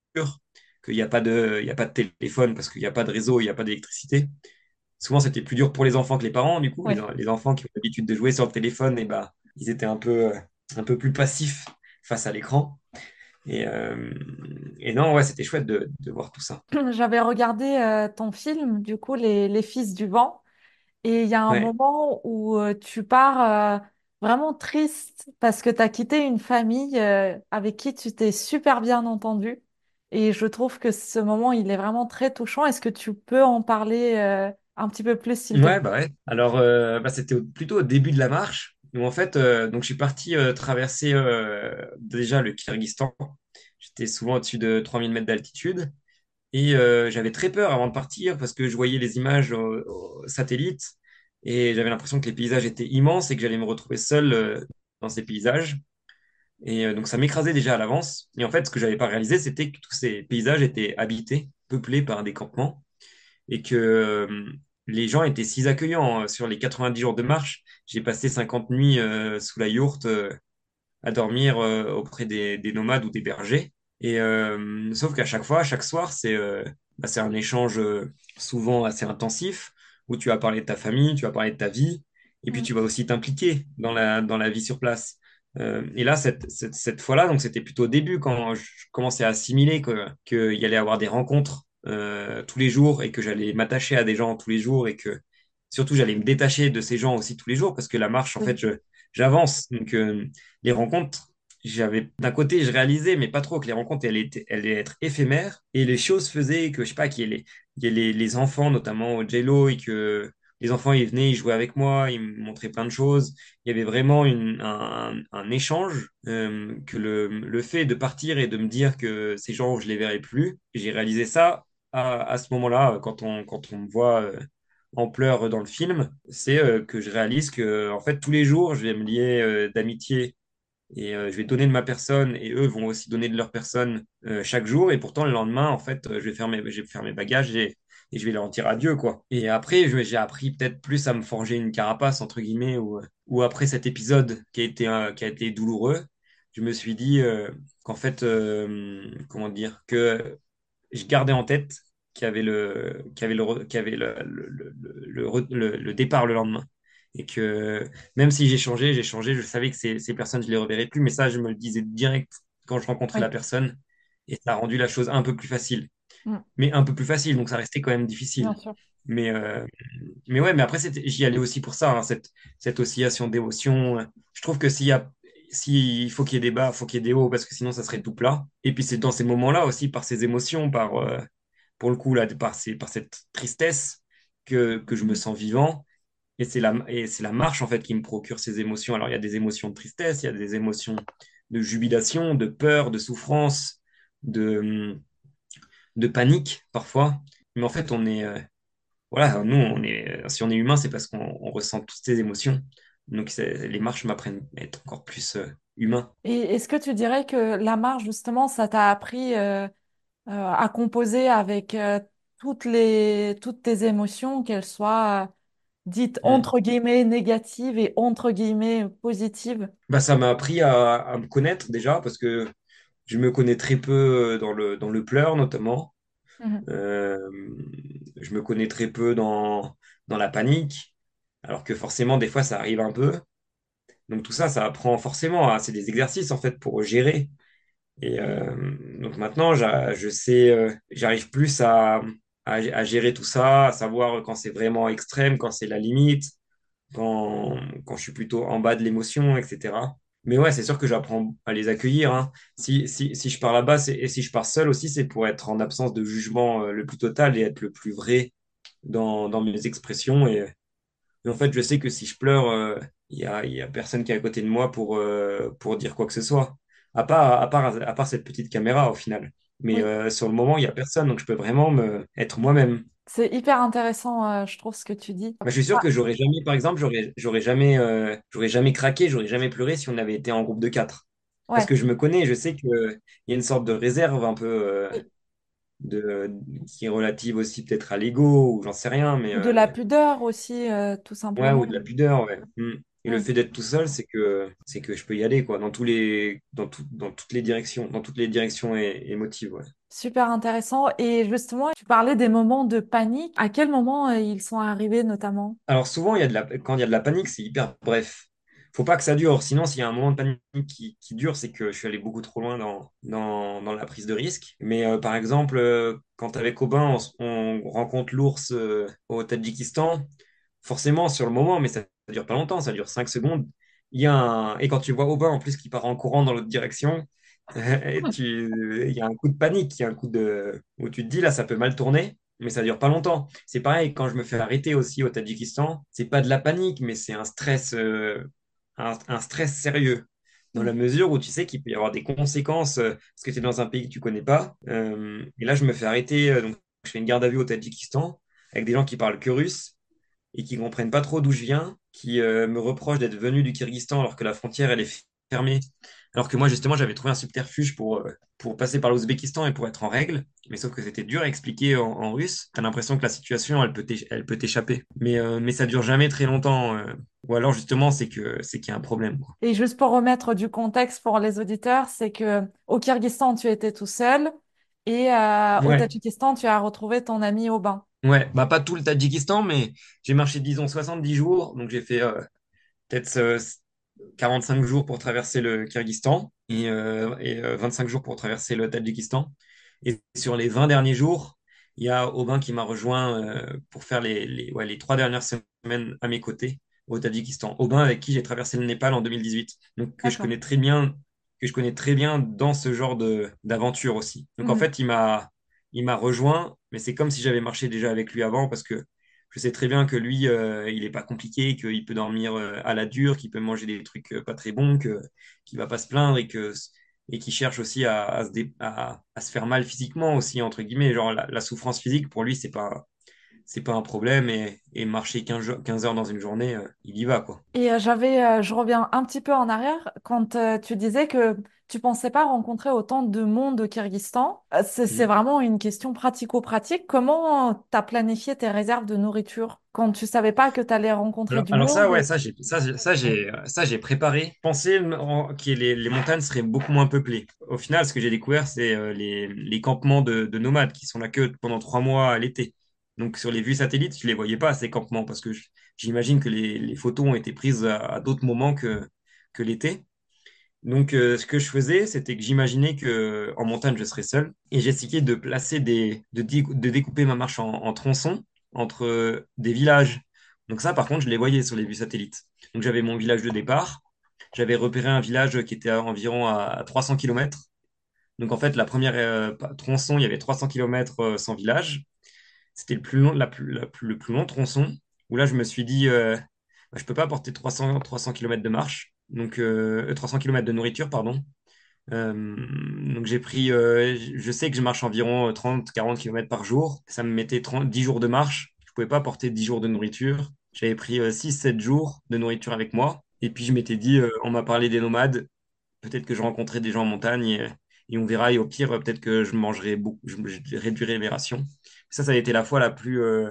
qu'il n'y a pas de, il y a pas de téléphone parce qu'il n'y a pas de réseau, il n'y a pas d'électricité. Souvent, c'était plus dur pour les enfants que les parents, du coup. Les, enfants qui ont l'habitude de jouer sur le téléphone, et bah, ils étaient un peu, un peu plus passifs face à l'écran. Et, euh, et non, ouais, c'était chouette de, de voir tout ça. J'avais regardé euh, ton film, du coup, Les, Les Fils du Vent. Et il y a un Ouais, moment où euh, tu pars vraiment triste parce que tu as quitté une famille avec qui tu t'es super bien entendu. Et je trouve que ce moment, il est vraiment très touchant. Est-ce que tu peux en parler un petit peu plus, s'il te ouais, bah ouais. Alors, euh, bah, c'était plutôt au début de la marche. Où en fait, euh, donc je suis parti euh, traverser euh, déjà le Kyrgyzstan. J'étais souvent au-dessus de 3000 mètres d'altitude. Et j'avais très peur avant de partir parce que je voyais les images au, satellite et j'avais l'impression que les paysages étaient immenses et que j'allais me retrouver seul dans ces paysages. Et donc ça m'écrasait déjà à l'avance. Et en fait, ce que j'avais pas réalisé, c'était que tous ces paysages étaient habités, peuplés par des campements et que les gens étaient si accueillants. Sur les 90 jours de marche, j'ai passé 50 nuits euh, sous la yourte euh, à dormir euh, auprès des, des nomades ou des bergers. Et euh, sauf qu'à chaque fois, chaque soir, c'est euh, bah, un échange euh, souvent assez intensif où tu vas parler de ta famille, tu vas parler de ta vie, et puis Mm. tu vas aussi t'impliquer dans la, dans la vie sur place. Euh, et là, cette, cette, cette fois-là, donc c'était plutôt au début quand je commençais à assimiler que, qu'il y allait avoir des rencontres euh, tous les jours et que j'allais m'attacher à des gens tous les jours et que surtout j'allais me détacher de ces gens aussi tous les jours parce que la marche, en Oui. fait, je, j'avance. Donc, euh, les rencontres, j'avais d'un côté, je réalisais, mais pas trop, que les rencontres, elles, étaient, elles allaient être éphémères. Et les choses faisaient que, je sais pas, qu'il y ait les, les, les enfants, notamment au Jello, et que les enfants, ils venaient, ils jouaient avec moi, ils me montraient plein de choses. Il y avait vraiment une, un, un échange, euh, que le, le fait de partir et de me dire que ces gens, je les verrai plus, j'ai réalisé ça à, ce moment-là, quand on, quand on me voit. euh, en pleurs dans le film, c'est euh, que je réalise que en fait tous les jours je vais me lier euh, d'amitié et je vais donner de ma personne et eux vont aussi donner de leur personne chaque jour et pourtant le lendemain en fait je vais faire mes, je vais faire mes bagages et, et je vais leur dire adieu quoi. Et après j'ai appris peut-être plus à me forger une carapace entre guillemets ou, ou après cet épisode qui a été qui a été douloureux je me suis dit qu'en fait, comment dire, que je gardais en tête qu'il y avait le, qu'il y avait le, qu'il y avait le, le, le, le, départ le lendemain. Et que même si j'ai changé, j'ai changé, je savais que ces, ces personnes, je les reverrais plus, mais ça, je me le disais direct quand je rencontrais la personne, et ça a rendu la chose un peu plus facile. Mm, Mais un peu plus facile, donc ça restait quand même bien difficile. sûr. Mais, euh, mais ouais, mais après, j'y allais aussi pour ça, hein, cette, cette oscillation d'émotions. Je trouve que s'il y a, s'il faut qu'il y ait des bas, faut qu'il y ait des hauts, parce que sinon, ça serait tout plat. Et puis, c'est dans ces moments-là aussi, par ces émotions, par, euh, pour le coup, là, par, cette tristesse, que, je me sens vivant. Et c'est la, marche, en fait, qui me procure ces émotions. Alors, il y a des émotions de tristesse, il y a des émotions de jubilation, de peur, de souffrance, de, panique, parfois. Mais en fait, on est, euh, voilà, nous, on est, si on est humain, c'est parce qu'on on ressent toutes ces émotions. Donc, les marches m'apprennent à être encore plus euh, humain. Et est-ce que tu dirais que la marche, justement, ça t'a appris euh, euh, à composer avec toutes les, toutes tes émotions, qu'elles soient dites Mm. entre guillemets négatives et entre guillemets positives? Bah, ça m'a appris à, à me connaître déjà, parce que je me connais très peu dans le, dans le pleur, notamment. Mhm. Euh, je me connais très peu dans, dans la panique, alors que forcément, des fois, ça arrive un peu. Donc, tout ça, ça apprend forcément. C'est des exercices, en fait, pour gérer. Et euh, donc maintenant, je sais, euh, j'arrive plus à, à, gérer tout ça, à savoir quand c'est vraiment extrême, quand c'est la limite, quand, quand je suis plutôt en bas de l'émotion, etc. Mais ouais, c'est sûr que j'apprends à les accueillir. hein. Si, si, si je pars là-bas et si je pars seul aussi, c'est pour être en absence de jugement euh, le plus total et être le plus vrai dans, dans mes expressions. Et, en fait, je sais que si je pleure, euh, il y a, y a personne qui est à côté de moi pour, euh, pour dire quoi que ce soit. À part, à part, à part cette petite caméra au final. Mais Oui, euh, sur le moment, il n'y a personne, donc je peux vraiment me, être moi-même. c'est hyper intéressant, euh, je trouve, ce que tu dis. Bah, je suis sûr Ah, que j'aurais jamais, par exemple, j'aurais, jamais, euh, jamais craqué, j'aurais jamais pleuré si on avait été en groupe de quatre. Parce que je me connais, je sais qu'il y a une sorte de réserve un peu oui. De, qui est relative aussi peut-être à l'ego ou j'en sais rien, mais de euh, la pudeur aussi, euh, tout Ouais, simplement. ou de la pudeur, ouais. Mm. Et le fait d'être tout seul, c'est que c'est que je peux y aller, quoi, dans tous les, dans tout- dans toutes les directions, dans toutes les directions é- émotives, ouais. Super intéressant. Et justement, tu parlais des moments de panique. À quel moment euh, ils sont arrivés notamment? Alors souvent, il y a de la, quand il y a de la panique, c'est hyper bref. Faut pas que ça dure. Sinon, s'il y a un moment de panique qui, dure, c'est que je suis allé beaucoup trop loin dans, dans, la prise de risque. Mais euh, par exemple, euh, quand avec Aubin, on, rencontre l'ours euh, au Tadjikistan, forcément, sur le moment, mais ça, ça dure pas longtemps, ça dure 5 secondes. Il y a un... Et quand tu vois Aubin en plus qui part en courant dans l'autre direction, il y a un coup de panique, il y a un coup de... où tu te dis là, ça peut mal tourner, mais ça dure pas longtemps. C'est pareil quand je me fais arrêter aussi au Tadjikistan, c'est pas de la panique, mais c'est un stress, un, stress sérieux. Dans la mesure où tu sais qu'il peut y avoir des conséquences euh, parce que tu es dans un pays que tu connais pas. Euh, et là, je me fais arrêter, euh, donc je fais une garde à vue au Tadjikistan avec des gens qui parlent que russe et qui comprennent pas trop d'où je viens, qui me reprochent d'être venu du Kyrgyzstan alors que la frontière elle est fermée. Alors que moi justement j'avais trouvé un subterfuge pour, euh, pour passer par l'Ouzbékistan et pour être en règle, mais sauf que c'était dur à expliquer en, en russe. T'as l'impression que la situation elle peut t'éch- elle peut t'échapper, mais euh, mais ça dure jamais très longtemps. euh. Ou alors justement c'est que c'est qu'il y a un problème. quoi. Et juste pour remettre du contexte pour les auditeurs, c'est que au Kyrgyzstan, tu étais tout seul et euh, au Tadjikistan, tu as retrouvé ton ami Aubin. ouais, bah pas tout le Tadjikistan, mais j'ai marché disons 70 jours, donc j'ai fait peut-être 45 jours pour traverser le Kyrgyzstan et, euh, et euh, 25 jours pour traverser le Tadjikistan. Et sur les 20 derniers jours, il y a Aubin qui m'a rejoint euh, pour faire les, les, ouais, les trois dernières semaines à mes côtés au Tadjikistan. Aubin avec qui j'ai traversé le Népal en 2018, donc que je connais très bien, que je connais très bien dans ce genre d'aventure aussi. Donc en Mhm. fait, il m'a il m'a rejoint, mais c'est comme si j'avais marché déjà avec lui avant parce que je sais très bien que lui, euh, il est pas compliqué, qu'il peut dormir euh, à la dure, qu'il peut manger des trucs euh, pas très bons, qu'il va pas se plaindre et que et qui cherche aussi à, à se faire mal physiquement aussi entre guillemets. Genre la, la souffrance physique pour lui c'est pas c'est pas un problème et, marcher 15, jo- 15 heures dans une journée, il y va quoi. Et j'avais, je reviens un petit peu en arrière quand tu disais que tu pensais pas rencontrer autant de monde au Kyrgyzstan? Euh, C'est vraiment une question pratico-pratique. Comment tu as planifié tes réserves de nourriture quand tu savais pas que tu allais rencontrer Alors, du alors ça, ouais, monde? ça, j'ai, ça, j'ai, ça, j'ai, ça, j'ai préparé. Pensé en- que les, les montagnes seraient beaucoup moins peuplées. Au final, ce que j'ai découvert, c'est euh, les, les campements de, de nomades qui sont là que pendant trois mois à l'été. Donc, sur les vues satellites, je les voyais pas, ces campements, parce que j'imagine que les, les photos ont été prises à, à d'autres moments que, que l'été. Donc, euh, ce que je faisais, c'était que j'imaginais que en montagne, je serais seul. Et j'essayais de placer des, de, dé- de découper ma marche en, tronçons entre euh, des villages. Donc ça, par contre, je les voyais sur les vues satellites. Donc j'avais mon village de départ. J'avais repéré un village qui était environ à 300 km. Donc en fait, la première euh, tronçon, il y avait 300 km sans village. C'était le plus long tronçon, où là, je me suis dit, euh, bah, je peux pas porter 300, 300 km de marche, donc euh, euh, 300 km de nourriture, pardon. Euh, donc j'ai pris, euh, je sais que je marche environ 30-40 km par jour. Ça me mettait 30, 10 jours de marche. Je pouvais pas porter 10 jours de nourriture. J'avais pris 6-7 jours de nourriture avec moi. Et puis je m'étais dit, euh, on m'a parlé des nomades. Peut-être que je rencontrais des gens en montagne et, on verra. Et au pire, peut-être que je mangerai beaucoup, je, réduirai mes rations. Ça, ça a été la fois la plus, euh,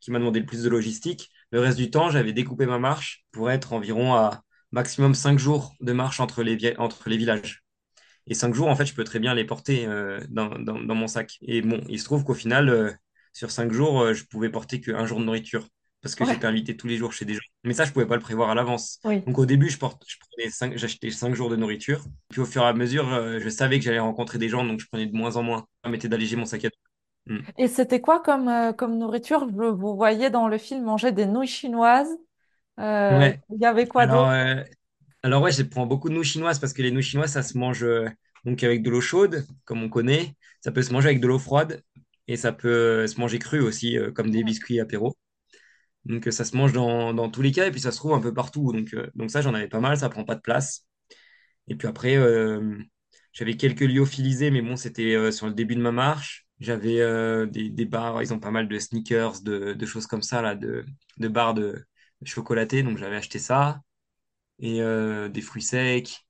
qui m'a demandé le plus de logistique. Le reste du temps, j'avais découpé ma marche pour être environ à maximum 5 jours de marche entre les, entre les villages. Et cinq jours, en fait, je peux très bien les porter euh, dans, dans, dans mon sac. Et bon, il se trouve qu'au final, euh, sur cinq jours, euh, je pouvais porter qu'un jour de nourriture parce que Ouais, j'étais invité tous les jours chez des gens. Mais ça, je pouvais pas le prévoir à l'avance. oui. Donc au début, je porte, je prenais cinq, j'achetais cinq jours de nourriture. Puis au fur et à mesure, euh, je savais que j'allais rencontrer des gens, donc je prenais de moins en moins. Ça permettait d'alléger mon sac à dos. Mm. Et c'était quoi comme, euh, comme nourriture? Vous voyez dans le film manger des nouilles chinoises. Euh, Ouais. il y avait quoi Alors, d'autre? euh, alors ouais, je prends beaucoup de nouilles chinoises parce que les nouilles chinoises, ça se mange euh, donc avec de l'eau chaude, comme on connaît. Ça peut se manger avec de l'eau froide et ça peut se manger cru aussi, comme des biscuits apéro. Donc ça se mange dans, dans tous les cas et puis ça se trouve un peu partout. Donc, euh, donc ça, j'en avais pas mal, ça prend pas de place. Et puis après, euh, j'avais quelques lyophilisés, mais bon, c'était euh, sur le début de ma marche. J'avais des, des bars, ils ont pas mal de sneakers, de, de choses comme ça, là, de, de barres de, de chocolaté. Donc j'avais acheté ça et euh, des fruits secs,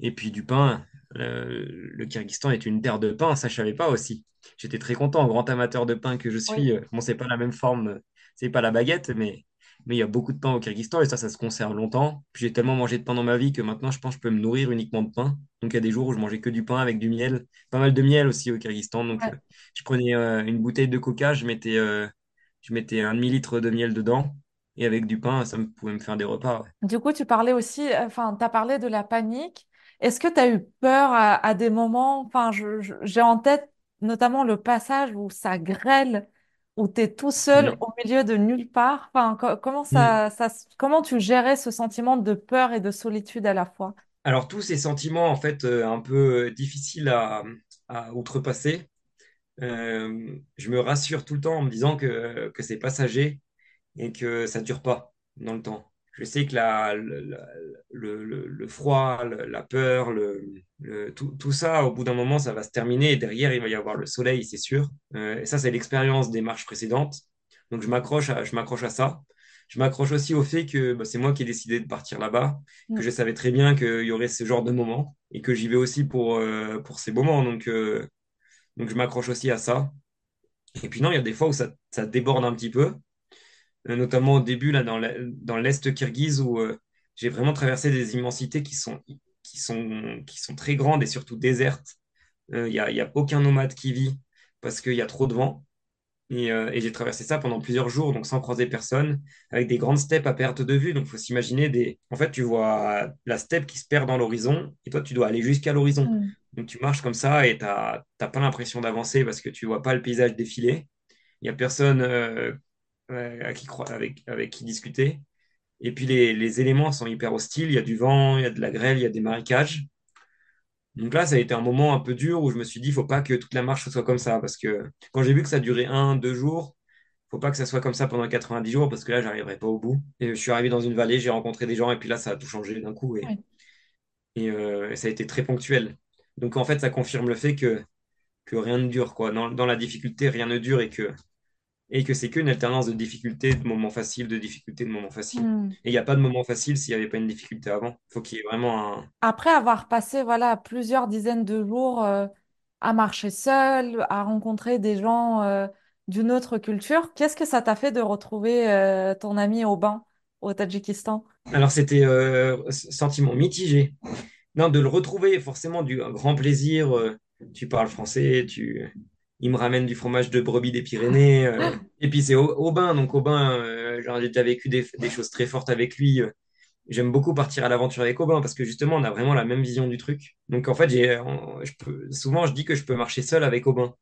et puis du pain. Euh, le Kyrgyzstan est une terre de pain, ça je savais pas aussi. J'étais très content, grand amateur de pain que je Oui. suis. Euh, Bon, c'est pas la même forme, c'est pas la baguette, mais mais il y a beaucoup de pain au Kyrgyzstan et ça, ça se conserve longtemps. Puis j'ai tellement mangé de pain dans ma vie que maintenant, je pense que je peux me nourrir uniquement de pain. Donc il y a des jours où je mangeais que du pain avec du miel, pas mal de miel aussi au Kyrgyzstan. Donc Ouais. euh, je prenais euh, une bouteille de coca, je mettais, euh, je mettais un demi-litre de miel dedans et avec du pain, ça me pouvait me faire des repas. ouais. Du coup, tu parlais aussi, enfin, tu as parlé de la panique. Est-ce que tu as eu peur à, à des moments? Enfin, j'ai en tête notamment le passage où ça grêle, où tu es tout seul Non. au milieu de nulle part. Enfin, co- comment ça, ça, se- comment tu gérais ce sentiment de peur et de solitude à la fois? Alors, tous ces sentiments, en fait, euh, un peu euh, difficiles à, à outrepasser, euh, je me rassure tout le temps en me disant que, que c'est passager et que ça dure pas dans le temps. Je sais que la, le, la- le- le- le froid, la peur, le, tout, tout ça, au bout d'un moment, ça va se terminer et derrière, il va y avoir le soleil, c'est sûr. Euh, et ça, c'est l'expérience des marches précédentes. Donc, je m'accroche à, je m'accroche à ça. Je m'accroche aussi au fait que bah, c'est moi qui ai décidé de partir là-bas, que Mm. je savais très bien qu'il y aurait ce genre de moments et que j'y vais aussi pour, euh, pour ces moments. Donc, euh, donc, je m'accroche aussi à ça. Et puis non, il y a des fois où ça, ça déborde un petit peu notamment au début, là, dans l'e- dans l'Est kirghize, où euh, j'ai vraiment traversé des immensités qui sont, qui sont, qui sont très grandes et surtout désertes. Euh, Il n'y a, y a aucun nomade qui vit parce qu'il y a trop de vent. Et, euh, et j'ai traversé ça pendant plusieurs jours, donc sans croiser personne, avec des grandes steppes à perte de vue. Donc, il faut s'imaginer des. En fait, tu vois la steppe qui se perd dans l'horizon, et toi, tu dois aller jusqu'à l'horizon. Mm. Donc, tu marches comme ça et tu n'as pas l'impression d'avancer parce que tu vois pas le paysage défiler. Il n'y a personne euh, euh, à qui, avec, avec qui discuter. Et puis les, les éléments sont hyper hostiles. Il y a du vent, il y a de la grêle, il y a des marécages. Donc là, ça a été un moment un peu dur où je me suis dit, il faut pas que toute la marche soit comme ça. Parce que quand j'ai vu que ça durait un, deux jours, faut pas que ça soit comme ça pendant 90 jours parce que là, j'arriverai pas au bout. Et je suis arrivé dans une vallée, j'ai rencontré des gens et puis là, ça a tout changé d'un coup et, euh, ça a été très ponctuel. Donc en fait, ça confirme le fait que, que rien ne dure, quoi. Dans, dans la difficulté, rien ne dure et que et que c'est qu'une alternance de difficultés, de moments faciles, de difficultés, de moments faciles. Hmm. Et il n'y a pas de moment facile s'il n'y avait pas une difficulté avant. Il faut qu'il y ait vraiment un... Après avoir passé voilà, plusieurs dizaines de jours euh, à marcher seul, à rencontrer des gens euh, d'une autre culture, qu'est-ce que ça t'a fait de retrouver euh, ton ami Aubin au Tadjikistan? Alors c'était sentiment mitigé. Non, de le retrouver, forcément, du grand plaisir. tu parles français, tu... il me ramène du fromage de brebis des Pyrénées. euh, et puis c'est Au- Aubin, donc Aubin, euh, j'ai déjà vécu des, des choses très fortes avec lui. euh, J'aime beaucoup partir à l'aventure avec Aubin parce que justement, on a vraiment la même vision du truc. Donc en fait, j'ai, souvent, je dis que je peux marcher seul avec Aubin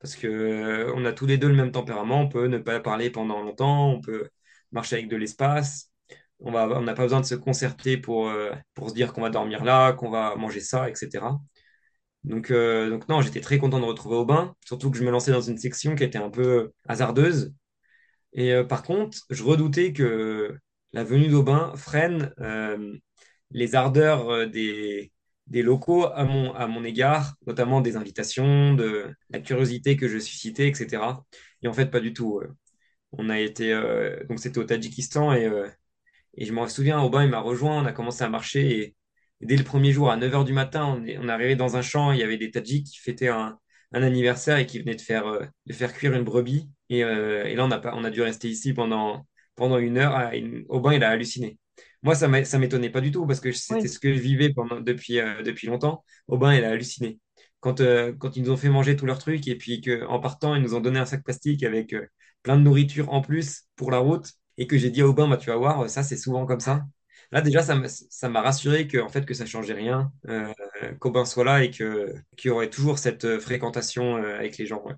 parce que euh, on a tous les deux le même tempérament. On peut ne pas parler pendant longtemps, on peut marcher avec de l'espace. On n'a pas besoin de se concerter pour, pour se dire qu'on va dormir là, qu'on va manger ça, etc. Donc, euh, donc non, j'étais très content de retrouver Aubin, surtout que je me lançais dans une section qui était un peu hasardeuse. Et euh, par contre, je redoutais que la venue d'Aubin freine euh, les ardeurs euh, des, locaux à mon, égard, notamment des invitations, de la curiosité que je suscitais, etc. Et en fait, pas du tout. euh. On a été, euh, donc c'était au Tadjikistan et, euh, je me souviens, Aubin, il m'a rejoint, on a commencé à marcher et, et dès le premier jour, à 9 heures du matin, on est, on est arrivé dans un champ, il y avait des Tadjiks qui fêtaient un, un anniversaire et qui venaient de faire, euh, de faire cuire une brebis. Et, euh, et là, on a, pas, on a dû rester ici pendant, pendant une heure. Et Aubin, il a halluciné. Moi, ça ça m'étonnait pas du tout parce que c'était Oui. ce que je vivais pendant, depuis, euh, depuis longtemps. Aubin, il a halluciné. Quand, quand ils nous ont fait manger tous leurs trucs et puis qu'en partant, ils nous ont donné un sac plastique avec plein de nourriture en plus pour la route et que j'ai dit à Aubin, bah, tu vas voir, ça, c'est souvent comme ça. Là, déjà, ça m'a rassuré que, en fait, que ça changeait rien, euh, qu'Aubin soit là et que, qu'il y aurait toujours cette euh, fréquentation euh, avec les gens. ouais.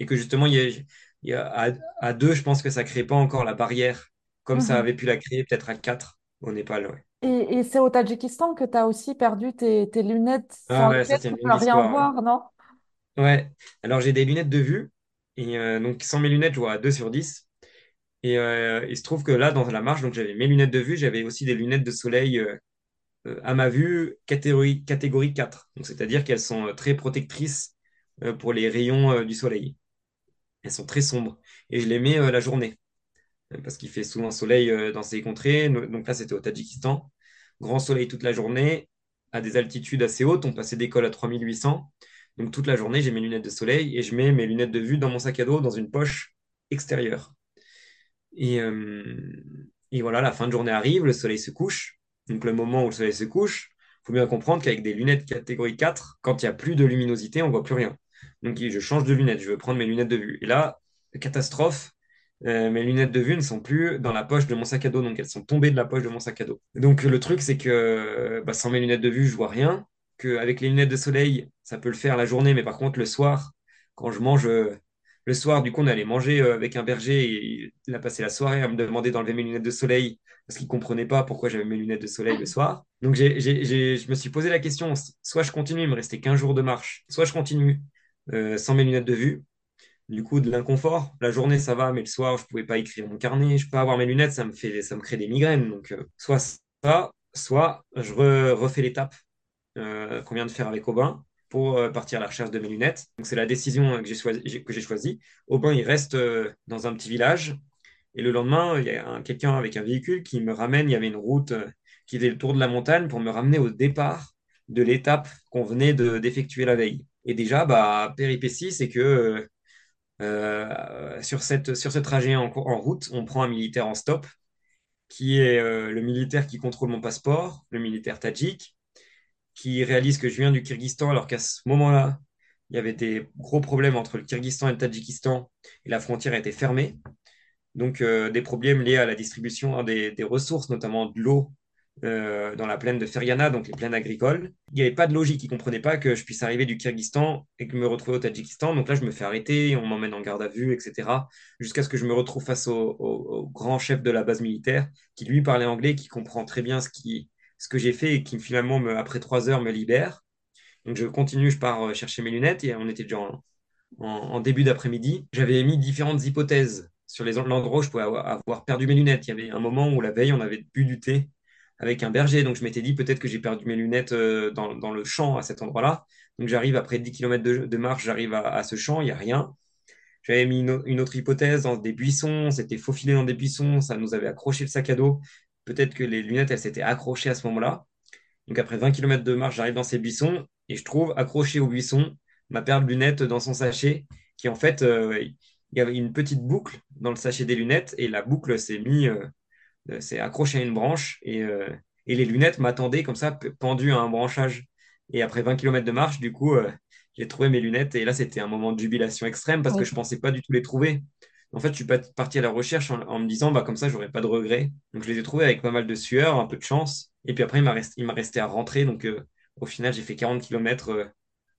Et que justement, il y a, il y a- à, à deux, je pense que ça crée pas encore la barrière comme ça Mhm. avait pu la créer peut-être à quatre au Népal. ouais. Et, et c'est au Tadjikistan que tu as aussi perdu tes, tes lunettes Ah ouais, ça, une rien histoire. voir, non? Ouais. Ouais. Alors, j'ai des lunettes de vue. Et euh, donc, sans mes lunettes, je vois à 2 sur 10. Et euh, il se trouve que là, dans la marche, j'avais mes lunettes de vue, j'avais aussi des lunettes de soleil euh, euh, à ma vue catégorie, catégorie 4. Donc, c'est-à-dire qu'elles sont très protectrices pour les rayons du soleil. Elles sont très sombres. Et je les mets la journée, parce qu'il fait souvent soleil dans ces contrées. Donc là, c'était au Tadjikistan. Grand soleil toute la journée, à des altitudes assez hautes. On passait d'école à 3800. Donc toute la journée, j'ai mes lunettes de soleil et je mets mes lunettes de vue dans mon sac à dos, dans une poche extérieure. Et, euh, et voilà, la fin de journée arrive, le soleil se couche. Donc le moment où le soleil se couche, il faut bien comprendre qu'avec des lunettes catégorie 4, quand il n'y a plus de luminosité, on ne voit plus rien. Donc je change de lunettes, je veux prendre mes lunettes de vue. Et là, catastrophe, euh, mes lunettes de vue ne sont plus dans la poche de mon sac à dos, donc elles sont tombées de la poche de mon sac à dos. Donc le truc, c'est que bah, sans mes lunettes de vue, je vois rien. Qu'avec les lunettes de soleil, ça peut le faire la journée, mais par contre, le soir, quand je mange, euh, le soir, du coup, on allait manger euh, avec un berger et il a passé la soirée à me demander d'enlever mes lunettes de soleil parce qu'il comprenait pas pourquoi j'avais mes lunettes de soleil le soir. Donc je me suis posé la question, soit je continue, il me restait 15 jours de marche, soit je continue euh, sans mes lunettes de vue. Du coup, de l'inconfort. La journée, ça va, mais le soir, je pouvais pas écrire mon carnet, je peux pas avoir mes lunettes, ça me fait, ça me crée des migraines. Donc, euh, soit ça, soit je re- refais l'étape qu'on vient de faire avec Aubin pour euh, partir à la recherche de mes lunettes. C'est la décision euh, que j'ai choisi, choisie. Aubin, il reste euh, dans un petit village. Et le lendemain, il y a un- quelqu'un avec un véhicule qui me ramène. Il y avait une route qui faisait le tour de la montagne pour me ramener au départ de l'étape qu'on venait de- d'effectuer la veille. Et déjà, bah, péripétie, c'est que sur cette, sur ce trajet en, route, on prend un militaire en stop, qui est le militaire qui contrôle mon passeport, le militaire tadjik, qui réalise que je viens du Kyrgyzstan, alors qu'à ce moment-là, il y avait des gros problèmes entre le Kyrgyzstan et le Tadjikistan, et la frontière était fermée. Donc, euh, des problèmes liés à la distribution des, ressources, notamment de l'eau, euh, dans la plaine de Fergana, donc les plaines agricoles. Il n'y avait pas de logique. Ils ne comprenaient pas que je puisse arriver du Kyrgyzstan et que me retrouver au Tadjikistan. Donc là, je me fais arrêter, on m'emmène en garde à vue, etc. Jusqu'à ce que je me retrouve face au grand chef de la base militaire qui, lui, parlait anglais, qui comprend très bien ce, qui, ce que j'ai fait et qui, finalement, me, après trois heures, me libère. Donc je continue, je pars euh, chercher mes lunettes et on était déjà en, début d'après-midi, j'avais émis différentes hypothèses sur l'endroit où je pouvais avoir, perdu mes lunettes. Il y avait un moment où la veille, on avait bu du thé avec un berger. Donc je m'étais dit peut-être que j'ai perdu mes lunettes euh, dans, le champ à cet endroit-là. Donc j'arrive après 10 km de, marche, j'arrive à, ce champ, il n'y a rien. j'avais mis une, autre hypothèse dans des buissons, on s'était faufilé dans des buissons, ça nous avait accroché le sac à dos. Peut-être que les lunettes, elles s'étaient accrochées à ce moment-là. Donc après 20 km de marche, j'arrive dans ces buissons et je trouve accroché au buisson ma paire de lunettes dans son sachet, qui en fait, euh, il y avait une petite boucle dans le sachet des lunettes et la boucle s'est mis, euh, euh, s'est accrochée à une branche et, euh, et les lunettes m'attendaient comme ça, pendues à un branchage. Et après 20 km de marche, du coup, j'ai trouvé mes lunettes et là, c'était un moment de jubilation extrême parce que je pensais pas du tout les trouver. En fait, je suis parti à la recherche en, en me disant, bah, comme ça, j'aurais pas de regrets. Donc, je les ai trouvés avec pas mal de sueur, un peu de chance. Et puis après, il m'a resté, à rentrer. Donc, euh, au final, j'ai fait 40 km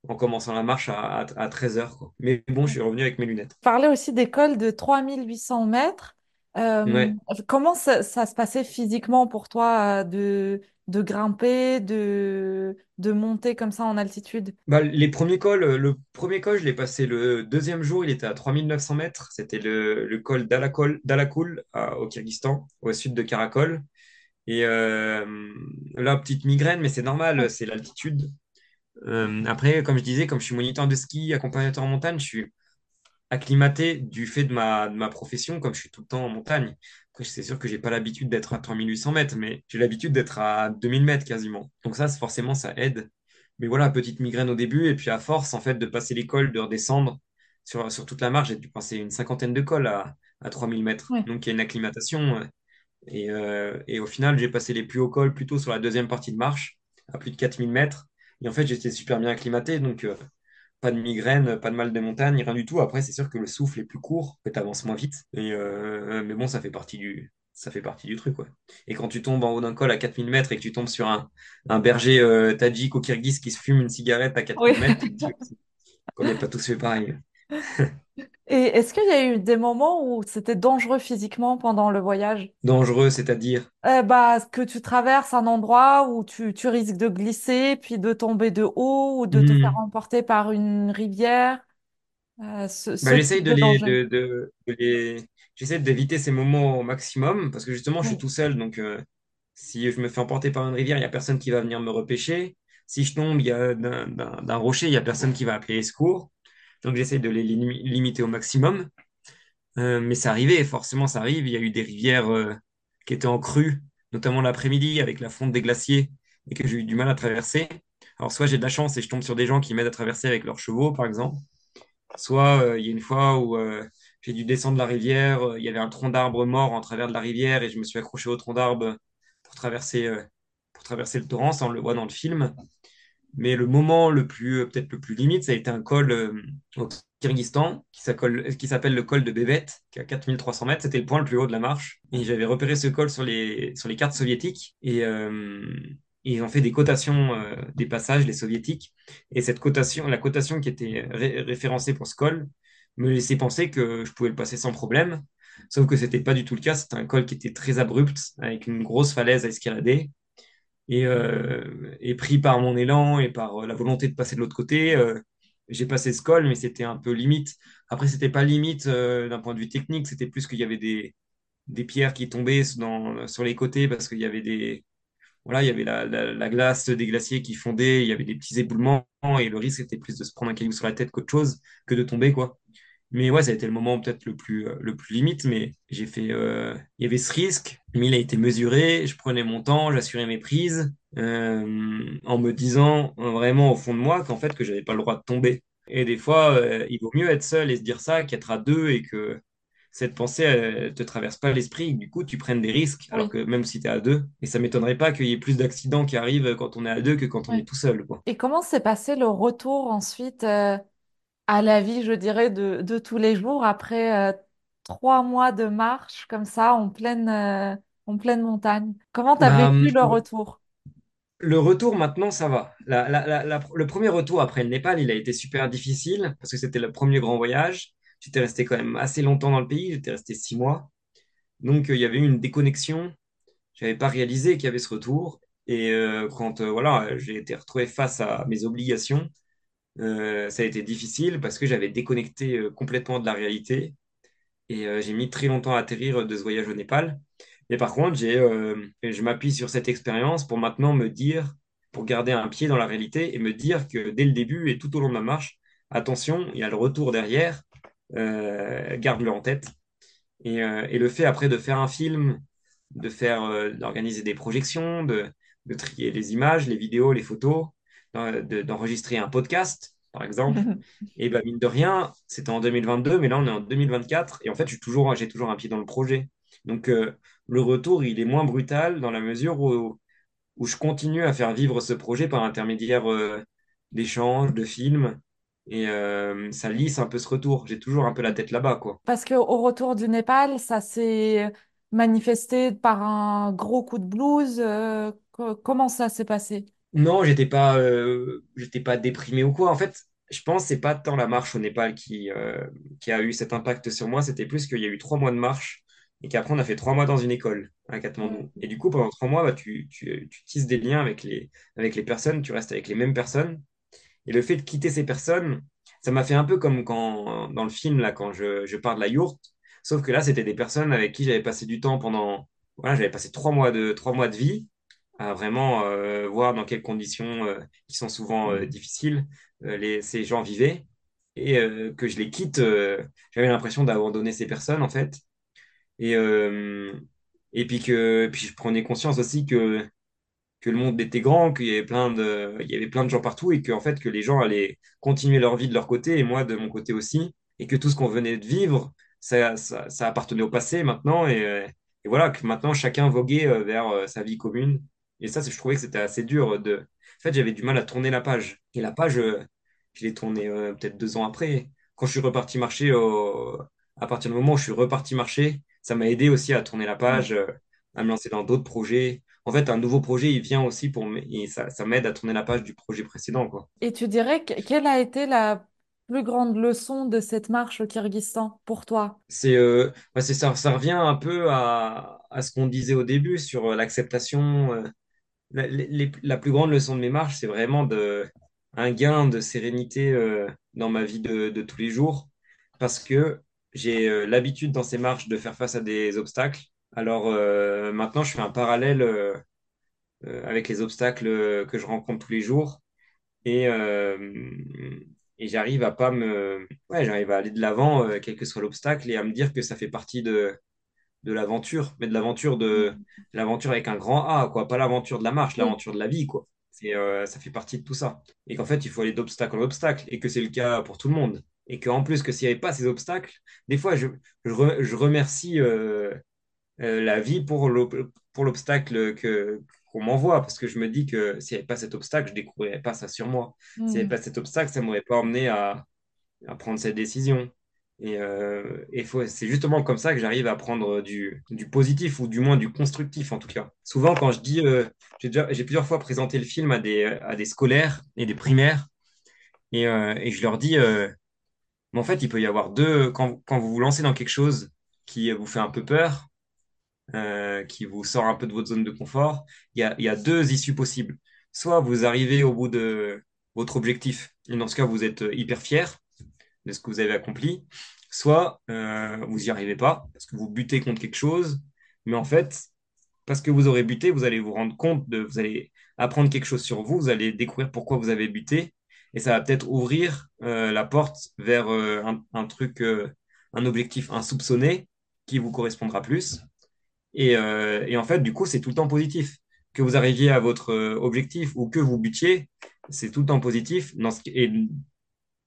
en commençant la marche à, à, à 13 heures, quoi. Mais bon, je suis revenu avec mes lunettes. parlais aussi d'école de 3800 mètres. Euh, Ouais. comment ça, ça se passait physiquement pour toi euh, de, de grimper, de, de monter comme ça en altitude? Bah, les premiers cols, euh, le premier col, je l'ai passé le deuxième jour, il était à 3900 mètres. C'était le, le col d'Alakul, au Kyrgyzstan, au sud de Karakol. Et euh, là, petite migraine, mais c'est normal, c'est l'altitude. Euh, après, comme je disais, comme je suis moniteur de ski, accompagnateur en montagne, je suis acclimaté du fait de ma, de ma profession, comme je suis tout le temps en montagne. Après, c'est sûr que j'ai pas l'habitude d'être à 3800 mètres, mais j'ai l'habitude d'être à 2000 mètres quasiment. Donc ça, forcément, ça aide. Mais voilà, petite migraine au début, et puis à force, en fait, de passer l'école, de redescendre sur, sur toute la marche, j'ai dû passer une cinquantaine de cols à, à 3000 mètres. Donc il y a une acclimatation. euh, Et, euh, et au final, j'ai passé les plus hauts cols plutôt sur la deuxième partie de marche, à plus de 4000 mètres. Et en fait, j'étais super bien acclimaté, donc euh, pas de migraine, pas de mal de montagne, rien du tout. Après, c'est sûr que le souffle est plus court, que tu avances moins vite. Et, euh, mais bon, ça fait partie du, ça fait partie du truc, ouais. Et quand tu tombes en haut d'un col à 4000 mètres et que tu tombes sur un, un berger euh, tadjik ou kirghiz qui se fume une cigarette à Oui. 4000 mètres, tu te dis qu'on n'est pas tous fait pareil. Et est-ce qu'il y a eu des moments où c'était dangereux physiquement pendant le voyage? Dangereux, c'est-à-dire? Eh bah, que tu traverses un endroit où tu, tu risques de glisser, puis de tomber de haut ou de te faire Hmm. emporter par une rivière, euh, ce, Bah, ce j'essaye type de de les, danger. de, de, de les, j'essaie d'éviter ces moments au maximum parce que justement, je suis Oui, tout seul. Donc, euh, si je me fais emporter par une rivière, il n'y a personne qui va venir me repêcher. Si je tombe il y a d'un d'un- d'un rocher, il n'y a personne qui va appeler les secours. Donc, j'essaie de les limi- limiter au maximum. Euh, mais ça arrivait, forcément, ça arrive. Il y a eu des rivières euh, qui étaient en crue, notamment l'après-midi avec la fonte des glaciers et que j'ai eu du mal à traverser. Alors, soit j'ai de la chance et je tombe sur des gens qui m'aident à traverser avec leurs chevaux, par exemple. Soit euh, il y a une fois où j'ai dû descendre la rivière, il y avait un tronc d'arbre mort en travers de la rivière et je me suis accroché au tronc d'arbre pour traverser, pour traverser le torrent, ça on le voit dans le film. Mais le moment le plus, euh, peut-être le plus limite, ça a été un col euh, au Kyrgyzstan qui s'accole- qui s'appelle le col de Bevet, qui est à 4300 mètres. C'était le point le plus haut de la marche. Et j'avais repéré ce col sur les, cartes soviétiques. Et, euh, ils ont fait des cotations euh, des passages, les soviétiques. Et cette cotation, la cotation qui était ré- référencée pour ce col, me laissait penser que je pouvais le passer sans problème. Sauf que c'était pas du tout le cas. C'était un col qui était très abrupt, avec une grosse falaise à escalader. Et, euh, et pris par mon élan et par euh, la volonté de passer de l'autre côté, euh, j'ai passé ce col, mais c'était un peu limite. Après, c'était pas limite d'un point de vue technique, c'était plus qu'il y avait des, des pierres qui tombaient sur les côtés parce qu'il y avait des, voilà, il y avait la, la, la glace des glaciers qui fondait, il y avait des petits éboulements et le risque était plus de se prendre un caillou sur la tête qu'autre chose que de tomber, quoi. Mais ouais, ça a été le moment peut-être le plus, euh, le plus limite, mais j'ai fait, euh, il y avait ce risque, mais il a été mesuré, je prenais mon temps, j'assurais mes prises, euh, en me disant vraiment au fond de moi qu'en fait, que j'avais pas le droit de tomber. Et des fois, euh, il vaut mieux être seul et se dire ça qu'être à deux et que cette pensée, elle te traverse pas l'esprit, du coup, tu prennes des risques, alors que même si tu es à deux, et ça m'étonnerait pas qu'il y ait plus d'accidents qui arrivent quand on est à deux que quand on est tout seul, quoi. Et comment s'est passé le retour ensuite à la vie, je dirais, de, de tous les jours après euh, trois mois de marche comme ça en pleine, euh, en pleine montagne? Comment tu as Bah, vécu le retour? Le retour maintenant, ça va. La- la- la- la- le premier retour après le Népal, il a été super difficile parce que c'était le premier grand voyage. J'étais resté quand même assez longtemps dans le pays, j'étais resté six mois. Donc euh, il y avait eu une déconnexion. J'avais pas réalisé qu'il y avait ce retour. Et euh, quand euh, voilà, j'ai été retrouvé face à mes obligations, euh, ça a été difficile parce que j'avais déconnecté euh, complètement de la réalité. Et euh, j'ai mis très longtemps à atterrir de ce voyage au Népal. Mais par contre, j'ai, je m'appuie sur cette expérience pour maintenant me dire, pour garder un pied dans la réalité et me dire que dès le début et tout au long de ma marche, attention, il y a le retour derrière. garde-le en tête. Et, le fait après de faire un film, de faire, d'organiser des projections, de, de trier les images, les vidéos, les photos, d'enregistrer un podcast, par exemple. Et ben, mine de rien, c'était en 2022, mais là, on est en 2024. Et en fait, j'ai toujours, toujours un pied dans le projet. Donc, euh, le retour, il est moins brutal dans la mesure où, où je continue à faire vivre ce projet par l'intermédiaire euh, d'échanges, de films. Et euh, ça lisse un peu ce retour. J'ai toujours un peu la tête là-bas, quoi. Parce qu'au retour du Népal, ça s'est manifesté par un gros coup de blues. co- comment ça s'est passé? Non, j'étais pas, euh, j'étais pas déprimé ou quoi. En fait, je pense que c'est pas tant la marche au Népal qui, euh, qui a eu cet impact sur moi. C'était plus qu'il y a eu trois mois de marche et qu'après on a fait trois mois dans une école à Katmandou. Mm. Et du coup, pendant trois mois, bah, tu, tu, tu tisses des liens avec les, avec les personnes, tu restes avec les mêmes personnes. Et le fait de quitter ces personnes, ça m'a fait un peu comme quand, dans le film, là, quand je, je pars de la yourte. Sauf que là, c'était des personnes avec qui j'avais passé du temps pendant, voilà, j'avais passé trois mois de, trois mois de vie à vraiment euh, voir dans quelles conditions, euh, qui sont souvent euh, difficiles, euh, les, ces gens vivaient. Et que je les quitte, j'avais l'impression d'abandonner ces personnes, en fait. Et, et puis que, puis je prenais conscience aussi que que le monde était grand, qu'il y avait plein de, il y avait plein de gens partout et que, en fait, que les gens allaient continuer leur vie de leur côté et moi de mon côté aussi. Et que tout ce qu'on venait de vivre, ça, ça, ça appartenait au passé maintenant. Et, et voilà, que maintenant chacun voguait vers sa vie commune. Et ça, je trouvais que c'était assez dur de. En fait, j'avais du mal à tourner la page. Et la page, euh, je l'ai tournée euh, peut-être deux ans après. Quand je suis reparti marcher, à partir du moment où je suis reparti marcher, ça m'a aidé aussi à tourner la page, euh, à me lancer dans d'autres projets en fait, un nouveau projet, il vient aussi pour et ça, ça m'aide à tourner la page du projet précédent, quoi. Et tu dirais que- quelle a été la plus grande leçon de cette marche au Kyrgyzstan pour toi? C'est euh, ça, ça revient un peu à, à ce qu'on disait au début sur l'acceptation. euh, la, plus grande leçon de mes marches, c'est vraiment de, un gain de sérénité euh, dans ma vie de, tous les jours parce que j'ai euh, l'habitude dans ces marches de faire face à des obstacles. Alors euh, maintenant, je fais un parallèle avec les obstacles que je rencontre tous les jours. et, j'arrive à pas me j'arrive à aller de l'avant quel que soit l'obstacle et à me dire que ça fait partie de, de l'aventure mais de l'aventure de l'aventure avec un grand A quoi pas l'aventure de la marche Oui, l'aventure de la vie quoi c'est euh, ça fait partie de tout ça et qu'en fait il faut aller d'obstacle en obstacle et que c'est le cas pour tout le monde et qu'en plus que s'il n'y avait pas ces obstacles des fois je, je, re- je remercie euh, euh, la vie pour l'ob- pour l'obstacle que qu'on m'envoie parce que je me dis que s'il n'y avait pas cet obstacle, je découvrirais pas ça sur moi. S'il n'y avait Mm. pas cet obstacle, ça m'aurait pas emmené à, à prendre cette décision. Et, euh, c'est justement comme ça que j'arrive à prendre du, positif ou du moins du constructif en tout cas. Souvent quand je dis, euh, j'ai plusieurs fois présenté le film à des, scolaires et des primaires et, euh, je leur dis, en fait il peut y avoir deux, quand, vous vous lancez dans quelque chose qui vous fait un peu peur, qui vous sort un peu de votre zone de confort, il y a, il y a deux issues possibles. Soit vous arrivez au bout de votre objectif, et dans ce cas, vous êtes hyper fier de ce que vous avez accompli, soit euh, vous n'y arrivez pas, parce que vous butez contre quelque chose, mais en fait, parce que vous aurez buté, vous allez vous rendre compte de, vous allez apprendre quelque chose sur vous, vous allez découvrir pourquoi vous avez buté, et ça va peut-être ouvrir euh, la porte vers euh, un, truc, un objectif insoupçonné qui vous correspondra plus. Et, en fait, du coup, c'est tout le temps positif. Que vous arriviez à votre objectif ou que vous butiez, c'est tout le temps positif.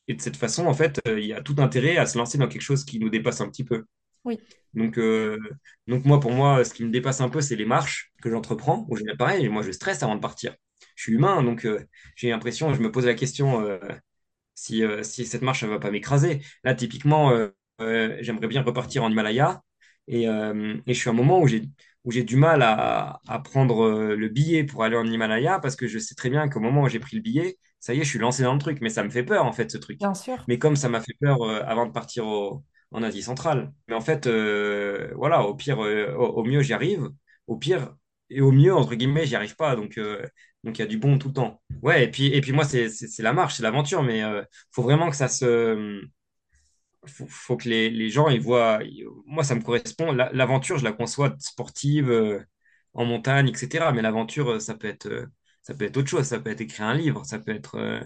Et de cette façon, en fait, euh, il y a tout intérêt à se lancer dans quelque chose qui nous dépasse un petit peu. Oui, Donc, euh, donc moi, pour moi, ce qui me dépasse un peu, c'est les marches que j'entreprends. Où j'ai- pareil, moi, je stresse avant de partir. Je suis humain, donc euh, j'ai l'impression, je me pose la question euh, si, si cette marche, elle va pas m'écraser. Là, typiquement, j'aimerais bien repartir en Himalaya. Et, et je suis à un moment où j'ai où j'ai du mal à, à prendre le billet pour aller en Himalaya parce que je sais très bien qu'au moment où j'ai pris le billet, ça y est, je suis lancé dans le truc. Mais ça me fait peur, en fait, ce truc. bien sûr. Mais comme ça m'a fait peur euh, avant de partir au- en Asie centrale. Mais en fait, euh, voilà, au pire, euh, au, au mieux, j'y arrive. Au pire, et au mieux, entre guillemets, j'y arrive pas. Donc, donc il y a du bon tout le temps. Ouais, et puis, et puis moi, c'est la marche, c'est l'aventure. Mais euh, faut vraiment que ça se faut, faut que les, les gens ils voient. Moi, ça me correspond. La- L'aventure, je la conçois sportive, euh, en montagne, etc. Mais l'aventure, ça peut être, ça peut être autre chose. Ça peut être écrire un livre. Ça peut être, euh,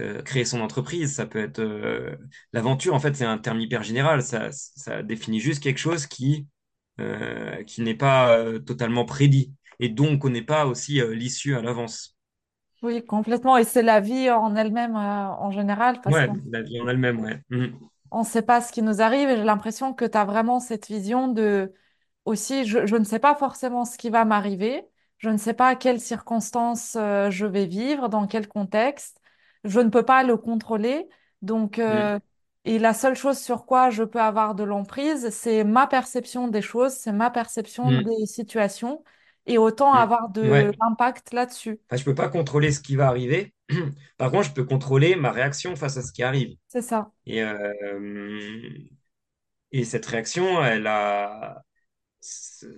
euh, créer son entreprise, ça peut être euh, l'aventure. En fait, c'est un terme hyper général. Ça, ça définit juste quelque chose qui, qui n'est pas totalement prédit et dont on ne connaît pas aussi l'issue à l'avance. Oui, complètement. Et c'est la vie en elle-même, en général, parce Ouais, la vie en elle-même, ouais. Mhm. on ne sait pas ce qui nous arrive. Et j'ai l'impression que tu as vraiment cette vision de aussi, je, je ne sais pas forcément ce qui va m'arriver. Je ne sais pas à quelles circonstances euh, je vais vivre, dans quel contexte. Je ne peux pas le contrôler. Donc, euh, et la seule chose sur quoi je peux avoir de l'emprise, c'est ma perception des choses, c'est ma perception Mhm. des situations, et autant Mhm. avoir de Ouais. l'impact là-dessus. Enfin, je peux pas contrôler ce qui va arriver. Par contre, je peux contrôler ma réaction face à ce qui arrive. C'est ça. Et, euh, et cette réaction, elle a,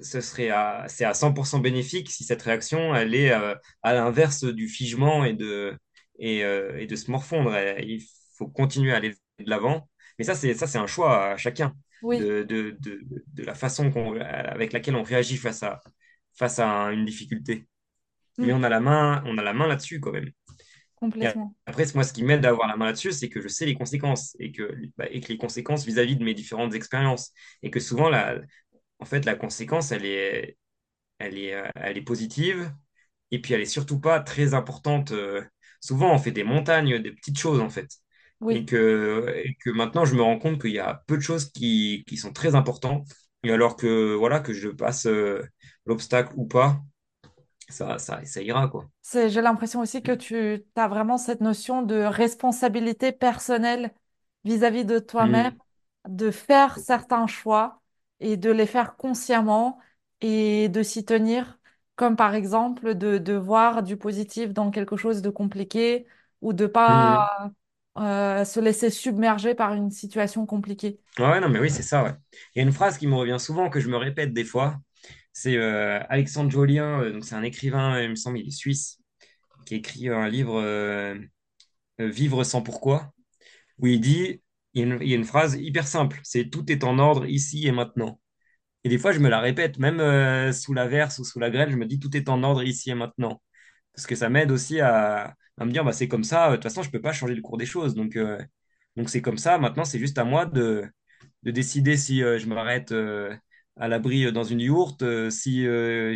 ce serait à, c'est à 100% bénéfique si cette réaction, elle est euh, à l'inverse du figement et de, et, euh, et de se morfondre. Il faut continuer à aller de l'avant. Mais ça, c'est, ça, c'est un choix à chacun Oui. de, de, de, de la façon qu'on, avec laquelle on réagit face à, face à une difficulté. Mais Mm, on a la main, on a la main là-dessus quand même. Et complètement. après, moi, ce qui m'aide à avoir la main là-dessus, c'est que je sais les conséquences et que, bah, et que les conséquences vis-à-vis de mes différentes expériences. Et que souvent, la, en fait, la conséquence, elle est, elle est, euh, elle est positive et puis elle est surtout pas très importante. euh, souvent, on fait des montagnes, des petites choses, en fait. Et que, et que maintenant, je me rends compte qu'il y a peu de choses qui, qui sont très importantes. Et alors que, voilà, que je passe euh, l'obstacle ou pas, ça, ça, ça ira, quoi. J'ai l'impression aussi que tu as vraiment cette notion de responsabilité personnelle vis-à-vis de toi-même, Mm. de faire certains choix et de les faire consciemment et de s'y tenir, comme par exemple de, de voir du positif dans quelque chose de compliqué ou de pas euh, se laisser submerger par une situation compliquée. Ouais, ouais, non, mais oui, c'est ça, ouais. Il y a une phrase qui me revient souvent, que je me répète des fois. C'est euh, Alexandre Jolien, euh, donc c'est un écrivain, il me semble, il est suisse, qui écrit un livre Vivre sans pourquoi, où il dit, il y a une, phrase hyper simple, c'est Tout est en ordre ici et maintenant. Et des fois, je me la répète, même euh, sous l'averse ou sous la grêle, je me dis Tout est en ordre ici et maintenant. Parce que ça m'aide aussi à, me dire, bah, c'est comme ça, de toute façon, je peux pas changer le cours des choses. Donc, euh, donc c'est comme ça, maintenant, c'est juste à moi de de décider si euh, je m'arrête à l'abri dans une yourte, si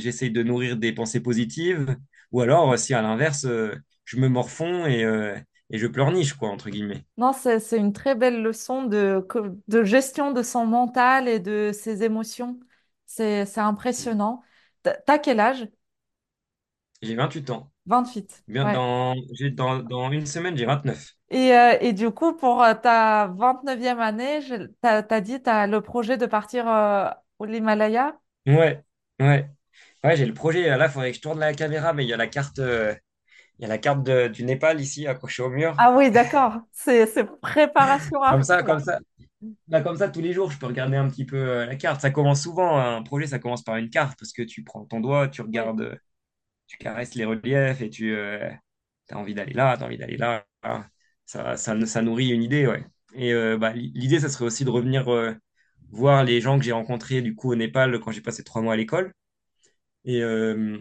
j'essaye de nourrir des pensées positives, ou alors si à l'inverse, je me morfonds et, et je pleurniche, quoi, entre guillemets. Non, c'est, une très belle leçon de, de gestion de son mental et de ses émotions. C'est, impressionnant. T'as quel âge? J'ai 28 ans. 28. Bien, Ouais. dans, dans, dans une semaine, j'ai 29. Et, euh, et du coup, pour euh, ta 29e année, t'as, t'as dit, t'as le projet de partir euh, au l'Himalaya? Ouais, ouais. Ouais, j'ai le projet. Là, il faudrait que je tourne la caméra, mais il y a la carte, euh, il y a la carte de- du Népal ici accrochée au mur. Ah oui, d'accord. C'est, préparation à Comme ça, comme ça. Là, comme ça, tous les jours, je peux regarder un petit peu euh, la carte. Ça commence souvent, un projet, ça commence par une carte parce que tu prends ton doigt, tu regardes, euh, tu caresses les reliefs et tu as envie d'aller là, tu as envie d'aller là. Ça, ça, ça nourrit une idée, ouais. Et euh, bah, l'idée, ça serait aussi de revenir euh, voir les gens que j'ai rencontrés du coup au Népal quand j'ai passé trois mois à l'école. Et euh,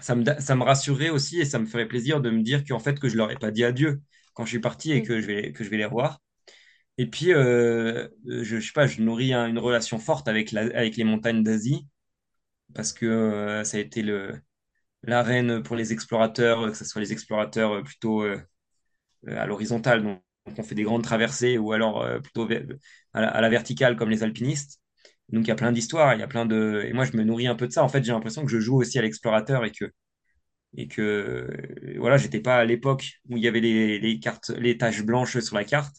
ça me, ça me rassurerait aussi et ça me ferait plaisir de me dire qu'en fait, que je leur ai pas dit adieu quand je suis parti et Oui. que je vais, que je vais les revoir. Et puis, euh, je, je sais pas, je nourris un- une relation forte avec, la, avec les montagnes d'Asie parce que euh, ça a été le, l'arène pour les explorateurs, que ce soit les explorateurs euh, plutôt euh, euh, à l'horizontale, donc on fait des grandes traversées, ou alors euh, plutôt vers- à la, à la verticale comme les alpinistes. Donc il y a plein d'histoires, il y a plein de... Et moi, je me nourris un peu de ça. En fait, j'ai l'impression que je joue aussi à l'explorateur et que, et que voilà, j'étais pas à l'époque où il y avait les, cartes, les taches blanches sur la carte,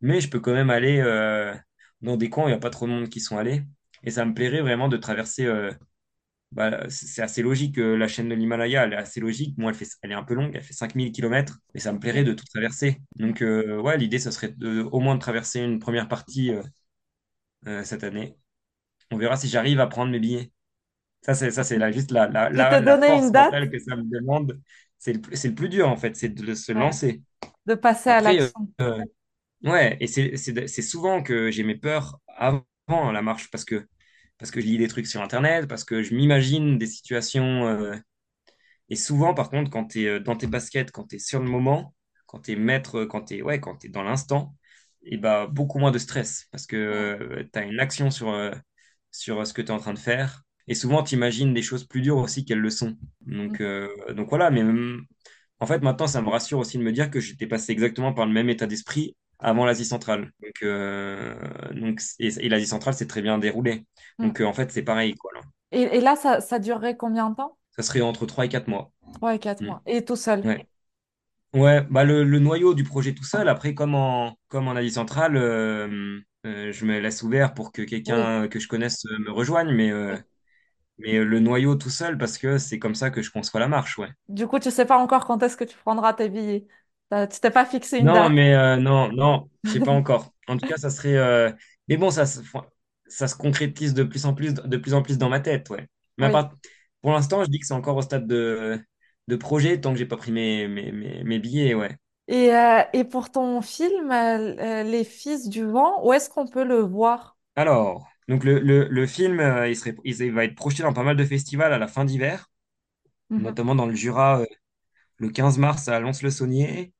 mais je peux quand même aller euh, dans des coins où il n'y a pas trop de monde qui sont allés. Et ça me plairait vraiment de traverser euh, bah, c'est assez logique. euh, la chaîne de l'Himalaya, elle est assez logique. Moi, elle fait, elle est un peu longue, elle fait 5000 kilomètres, mais ça me plairait de tout traverser. Donc, ouais, l'idée, ce serait au moins de traverser une première partie cette année. On verra si j'arrive à prendre mes billets. Ça, c'est ça, c'est la, juste la, la, la, la donné une force date, que ça me demande. C'est le, plus- c'est le plus dur, en fait, c'est de se ouais, lancer. de passer à Après, euh, l'action. euh, ouais, et c'est c'est- c'est souvent que j'ai mes peurs avant la marche parce que, parce que je lis des trucs sur Internet, parce que je m'imagine des situations. euh, Et souvent, par contre, quand tu es dans tes baskets, quand tu es sur le moment, quand tu es maître, quand tu es, ouais, quand dans l'instant, et bah, beaucoup moins de stress parce que tu as une action sur, euh, sur ce que tu es en train de faire. Et souvent, tu imagines des choses plus dures aussi qu'elles le sont. Donc, euh, donc voilà, mais en fait, maintenant, ça me rassure aussi de me dire que j'étais passé exactement par le même état d'esprit avant l'Asie centrale. Donc, euh, donc, et, et l'Asie centrale s'est très bien déroulée. Mm. Donc, euh, en fait, c'est pareil, quoi. là. Et, et là, ça, ça durerait combien de temps? Ça serait entre 3 et 4 mois. Trois et quatre Mm. mois. Et tout seul? Ouais. Ouais, bah le, le noyau du projet tout seul, après, comme en, comme en Asie centrale, euh, euh, je me laisse ouvert pour que quelqu'un que je connaisse euh, me rejoigne, mais, euh, mais euh, le noyau tout seul, parce que c'est comme ça que je conçois la marche, ouais. Du coup, tu sais pas encore quand est-ce que tu prendras tes billets. Tu t'es pas fixé une Non, date. mais euh, non, non, je sais pas encore. En tout cas, ça serait. euh, Mais bon, ça, se- ça se concrétise de plus en plus, de plus en plus dans ma tête, ouais. Mais à Oui. part- pour l'instant, je dis que c'est encore au stade de, de projet tant que j'ai pas pris mes, mes, mes, mes billets, ouais. Et, euh, et pour ton film, euh, euh, Les Fils du Vent, où est-ce qu'on peut le voir? Alors, donc le, le, le film, euh, il serait, il va être projeté dans pas mal de festivals à la fin d'hiver, Mhm. notamment dans le Jura, euh, le 15 mars à Lons-le-Saunier,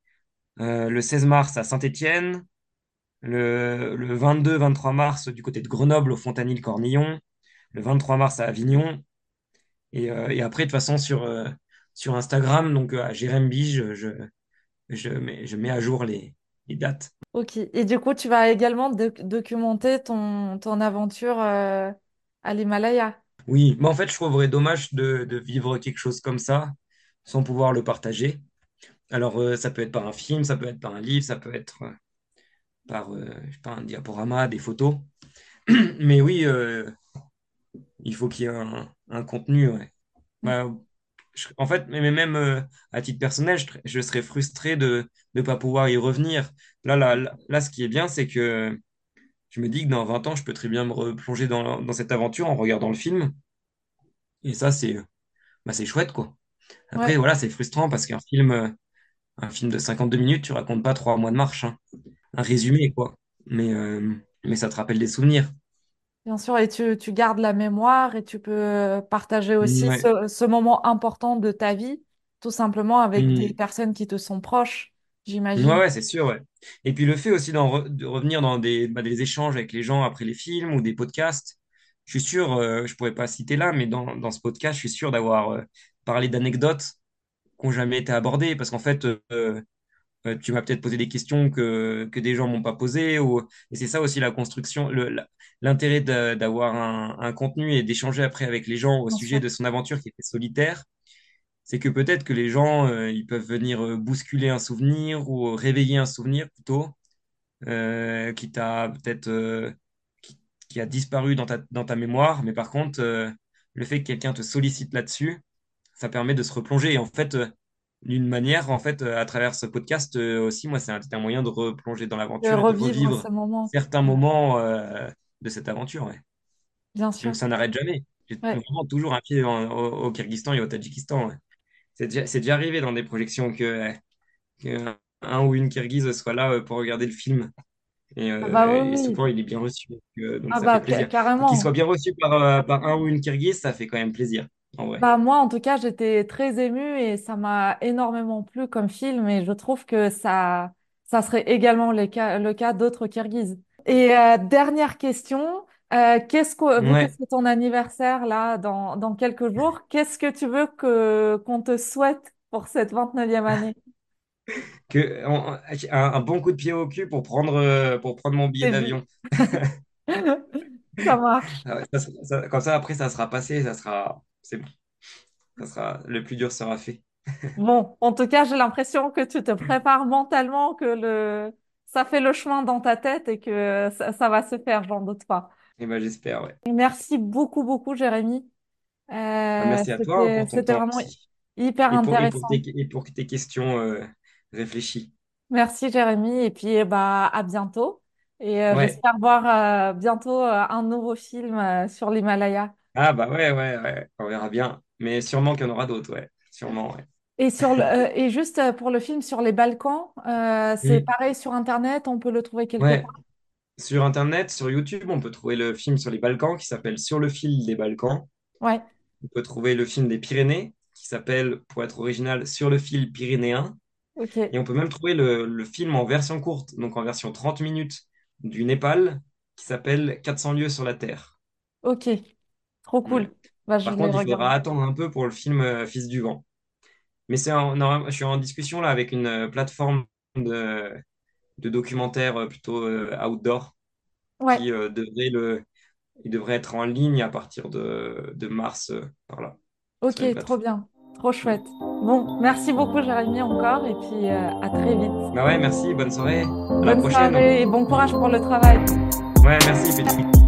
euh, le 16 mars à Saint-Étienne, le, le 22-23 mars du côté de Grenoble au Fontanil-Cornillon, le 23 mars à Avignon. Et, euh, et après, de toute façon, sur, euh, sur Instagram, donc euh, à Jérém Bige, je, je, mets, je mets à jour les, les dates. Ok. Et du coup, tu vas également doc- documenter ton, ton aventure euh, à l'Himalaya. Oui, mais en fait, je trouverais dommage de, de vivre quelque chose comme ça sans pouvoir le partager. Alors, euh, ça peut être par un film, ça peut être par un livre, ça peut être euh, par euh, je sais pas, un diaporama, des photos. Mais oui, il faut qu'il y ait un, un contenu. ouais. Bah, je- en fait, mais même euh, à titre personnel, je, je serais frustré de ne pas pouvoir y revenir. Là, là, là, là, ce qui est bien, c'est que je me dis que dans 20 ans, je peux très bien me replonger dans, dans cette aventure en regardant le film. Et ça, c'est bah, c'est chouette, quoi. Après, Ouais, voilà, c'est frustrant parce qu'un film, un film de 52 minutes, tu racontes pas trois mois de marche. hein. Un résumé, quoi. Mais, euh, mais ça te rappelle des souvenirs. Bien sûr. Et tu, tu gardes la mémoire et tu peux partager aussi Ouais. ce, ce moment important de ta vie, tout simplement avec des Mm. personnes qui te sont proches, Ouais, j'imagine. ouais, c'est sûr, ouais. Et puis le fait aussi d'en re- de revenir dans des, bah, des échanges avec les gens après les films ou des podcasts, je suis sûr, euh, je pourrais pas citer là, mais dans, dans ce podcast, je suis sûr d'avoir euh, parlé d'anecdotes qui n'ont jamais été abordées, parce qu'en fait, euh, euh, tu m'as peut-être posé des questions que, que des gens m'ont pas posées, ou... et c'est ça aussi la construction, l'intérêt d'avoir un, un contenu et d'échanger après avec les gens au sujet de son aventure qui était solitaire c'est que peut-être que les gens, euh, ils peuvent venir euh, bousculer un souvenir ou réveiller un souvenir plutôt, euh, qui t'a peut-être qui, qui a disparu dans ta, dans ta mémoire. Mais par contre, le fait que quelqu'un te sollicite là-dessus, ça permet de se replonger. Et en fait, d'une manière, en fait, euh, à travers ce podcast euh, aussi, moi, c'est un, moyen de replonger dans l'aventure de revivre revivre ce moment. certains moments euh, de cette aventure. ouais. Bien sûr. Donc ça n'arrête jamais. J'ai Ouais. vraiment toujours un pied en- au, au Kyrgyzstan et au Tadjikistan. ouais. C'est déjà, déjà arrivé dans des projections que, que un ou une Kirghize soit là pour regarder le film. Et, Ah bah euh, oui, souvent, il est bien reçu. Donc, Ah ça fait bah plaisir. Qu'il soit bien reçu par, par un ou une Kirghize, ça fait quand même plaisir, en vrai. Bah moi, en tout cas, j'étais très émue et ça m'a énormément plu comme film et je trouve que ça, ça serait également le cas, le cas d'autres Kirghizes. Et euh, dernière question, euh, qu'est-ce que, Ouais. c'est ton anniversaire là dans, dans quelques jours, qu'est-ce que tu veux que qu'on te souhaite pour cette 29e année? Que, on- un, un bon coup de pied au cul pour prendre, euh, pour prendre mon billet d'avion. Ça marche. Ah ouais, ça sera- ça- comme ça, après, ça sera passé. Ça sera, c'est bon. Ça sera, le plus dur sera fait. Bon, en tout cas, j'ai l'impression que tu te prépares mentalement, que le ça fait le chemin dans ta tête et que ça, ça va se faire, j'en doute pas. Et ben, j'espère, ouais. Merci beaucoup, beaucoup, Jérémy. Bah, Euh, merci à toi c'était, vraiment aussi. hyper Et pour, et pour tes, intéressant. et pour tes questions euh, réfléchies. Merci, Jérémy. Et puis, eh bah, à bientôt. Et euh, Ouais. j'espère voir bientôt un nouveau film sur l'Himalaya. Ah bah ouais, ouais, ouais, on verra bien. Mais sûrement qu'il y en aura d'autres, ouais. Sûrement, ouais. Et, sur le, euh, et juste euh, pour le film sur les Balkans, euh, c'est pareil sur Internet, on peut le trouver quelque Ouais. part? Sur Internet, sur YouTube, on peut trouver le film sur les Balkans qui s'appelle Sur le fil des Balkans. Ouais, On peut trouver le film des Pyrénées qui s'appelle, pour être original, Sur le fil pyrénéen. Et on peut même trouver le, le film en version courte, donc en version 30 minutes du Népal, qui s'appelle 400 lieues sur la Terre. ok, trop cool. Bah, je Par contre, il faudra attendre un peu pour le film euh, Fils du vent. Mais c'est en- non, je suis en discussion là avec une euh, plateforme de, de documentaires euh, plutôt outdoor Ouais, qui euh, devrait le, il devrait être en ligne à partir de, de mars euh, par là ok, trop bien, trop chouette. Bon, merci beaucoup, Jérémy, encore, et puis euh, à très vite. Bah ouais, merci, bonne soirée, à la prochaine. soirée et bon courage pour le travail. Ouais, merci.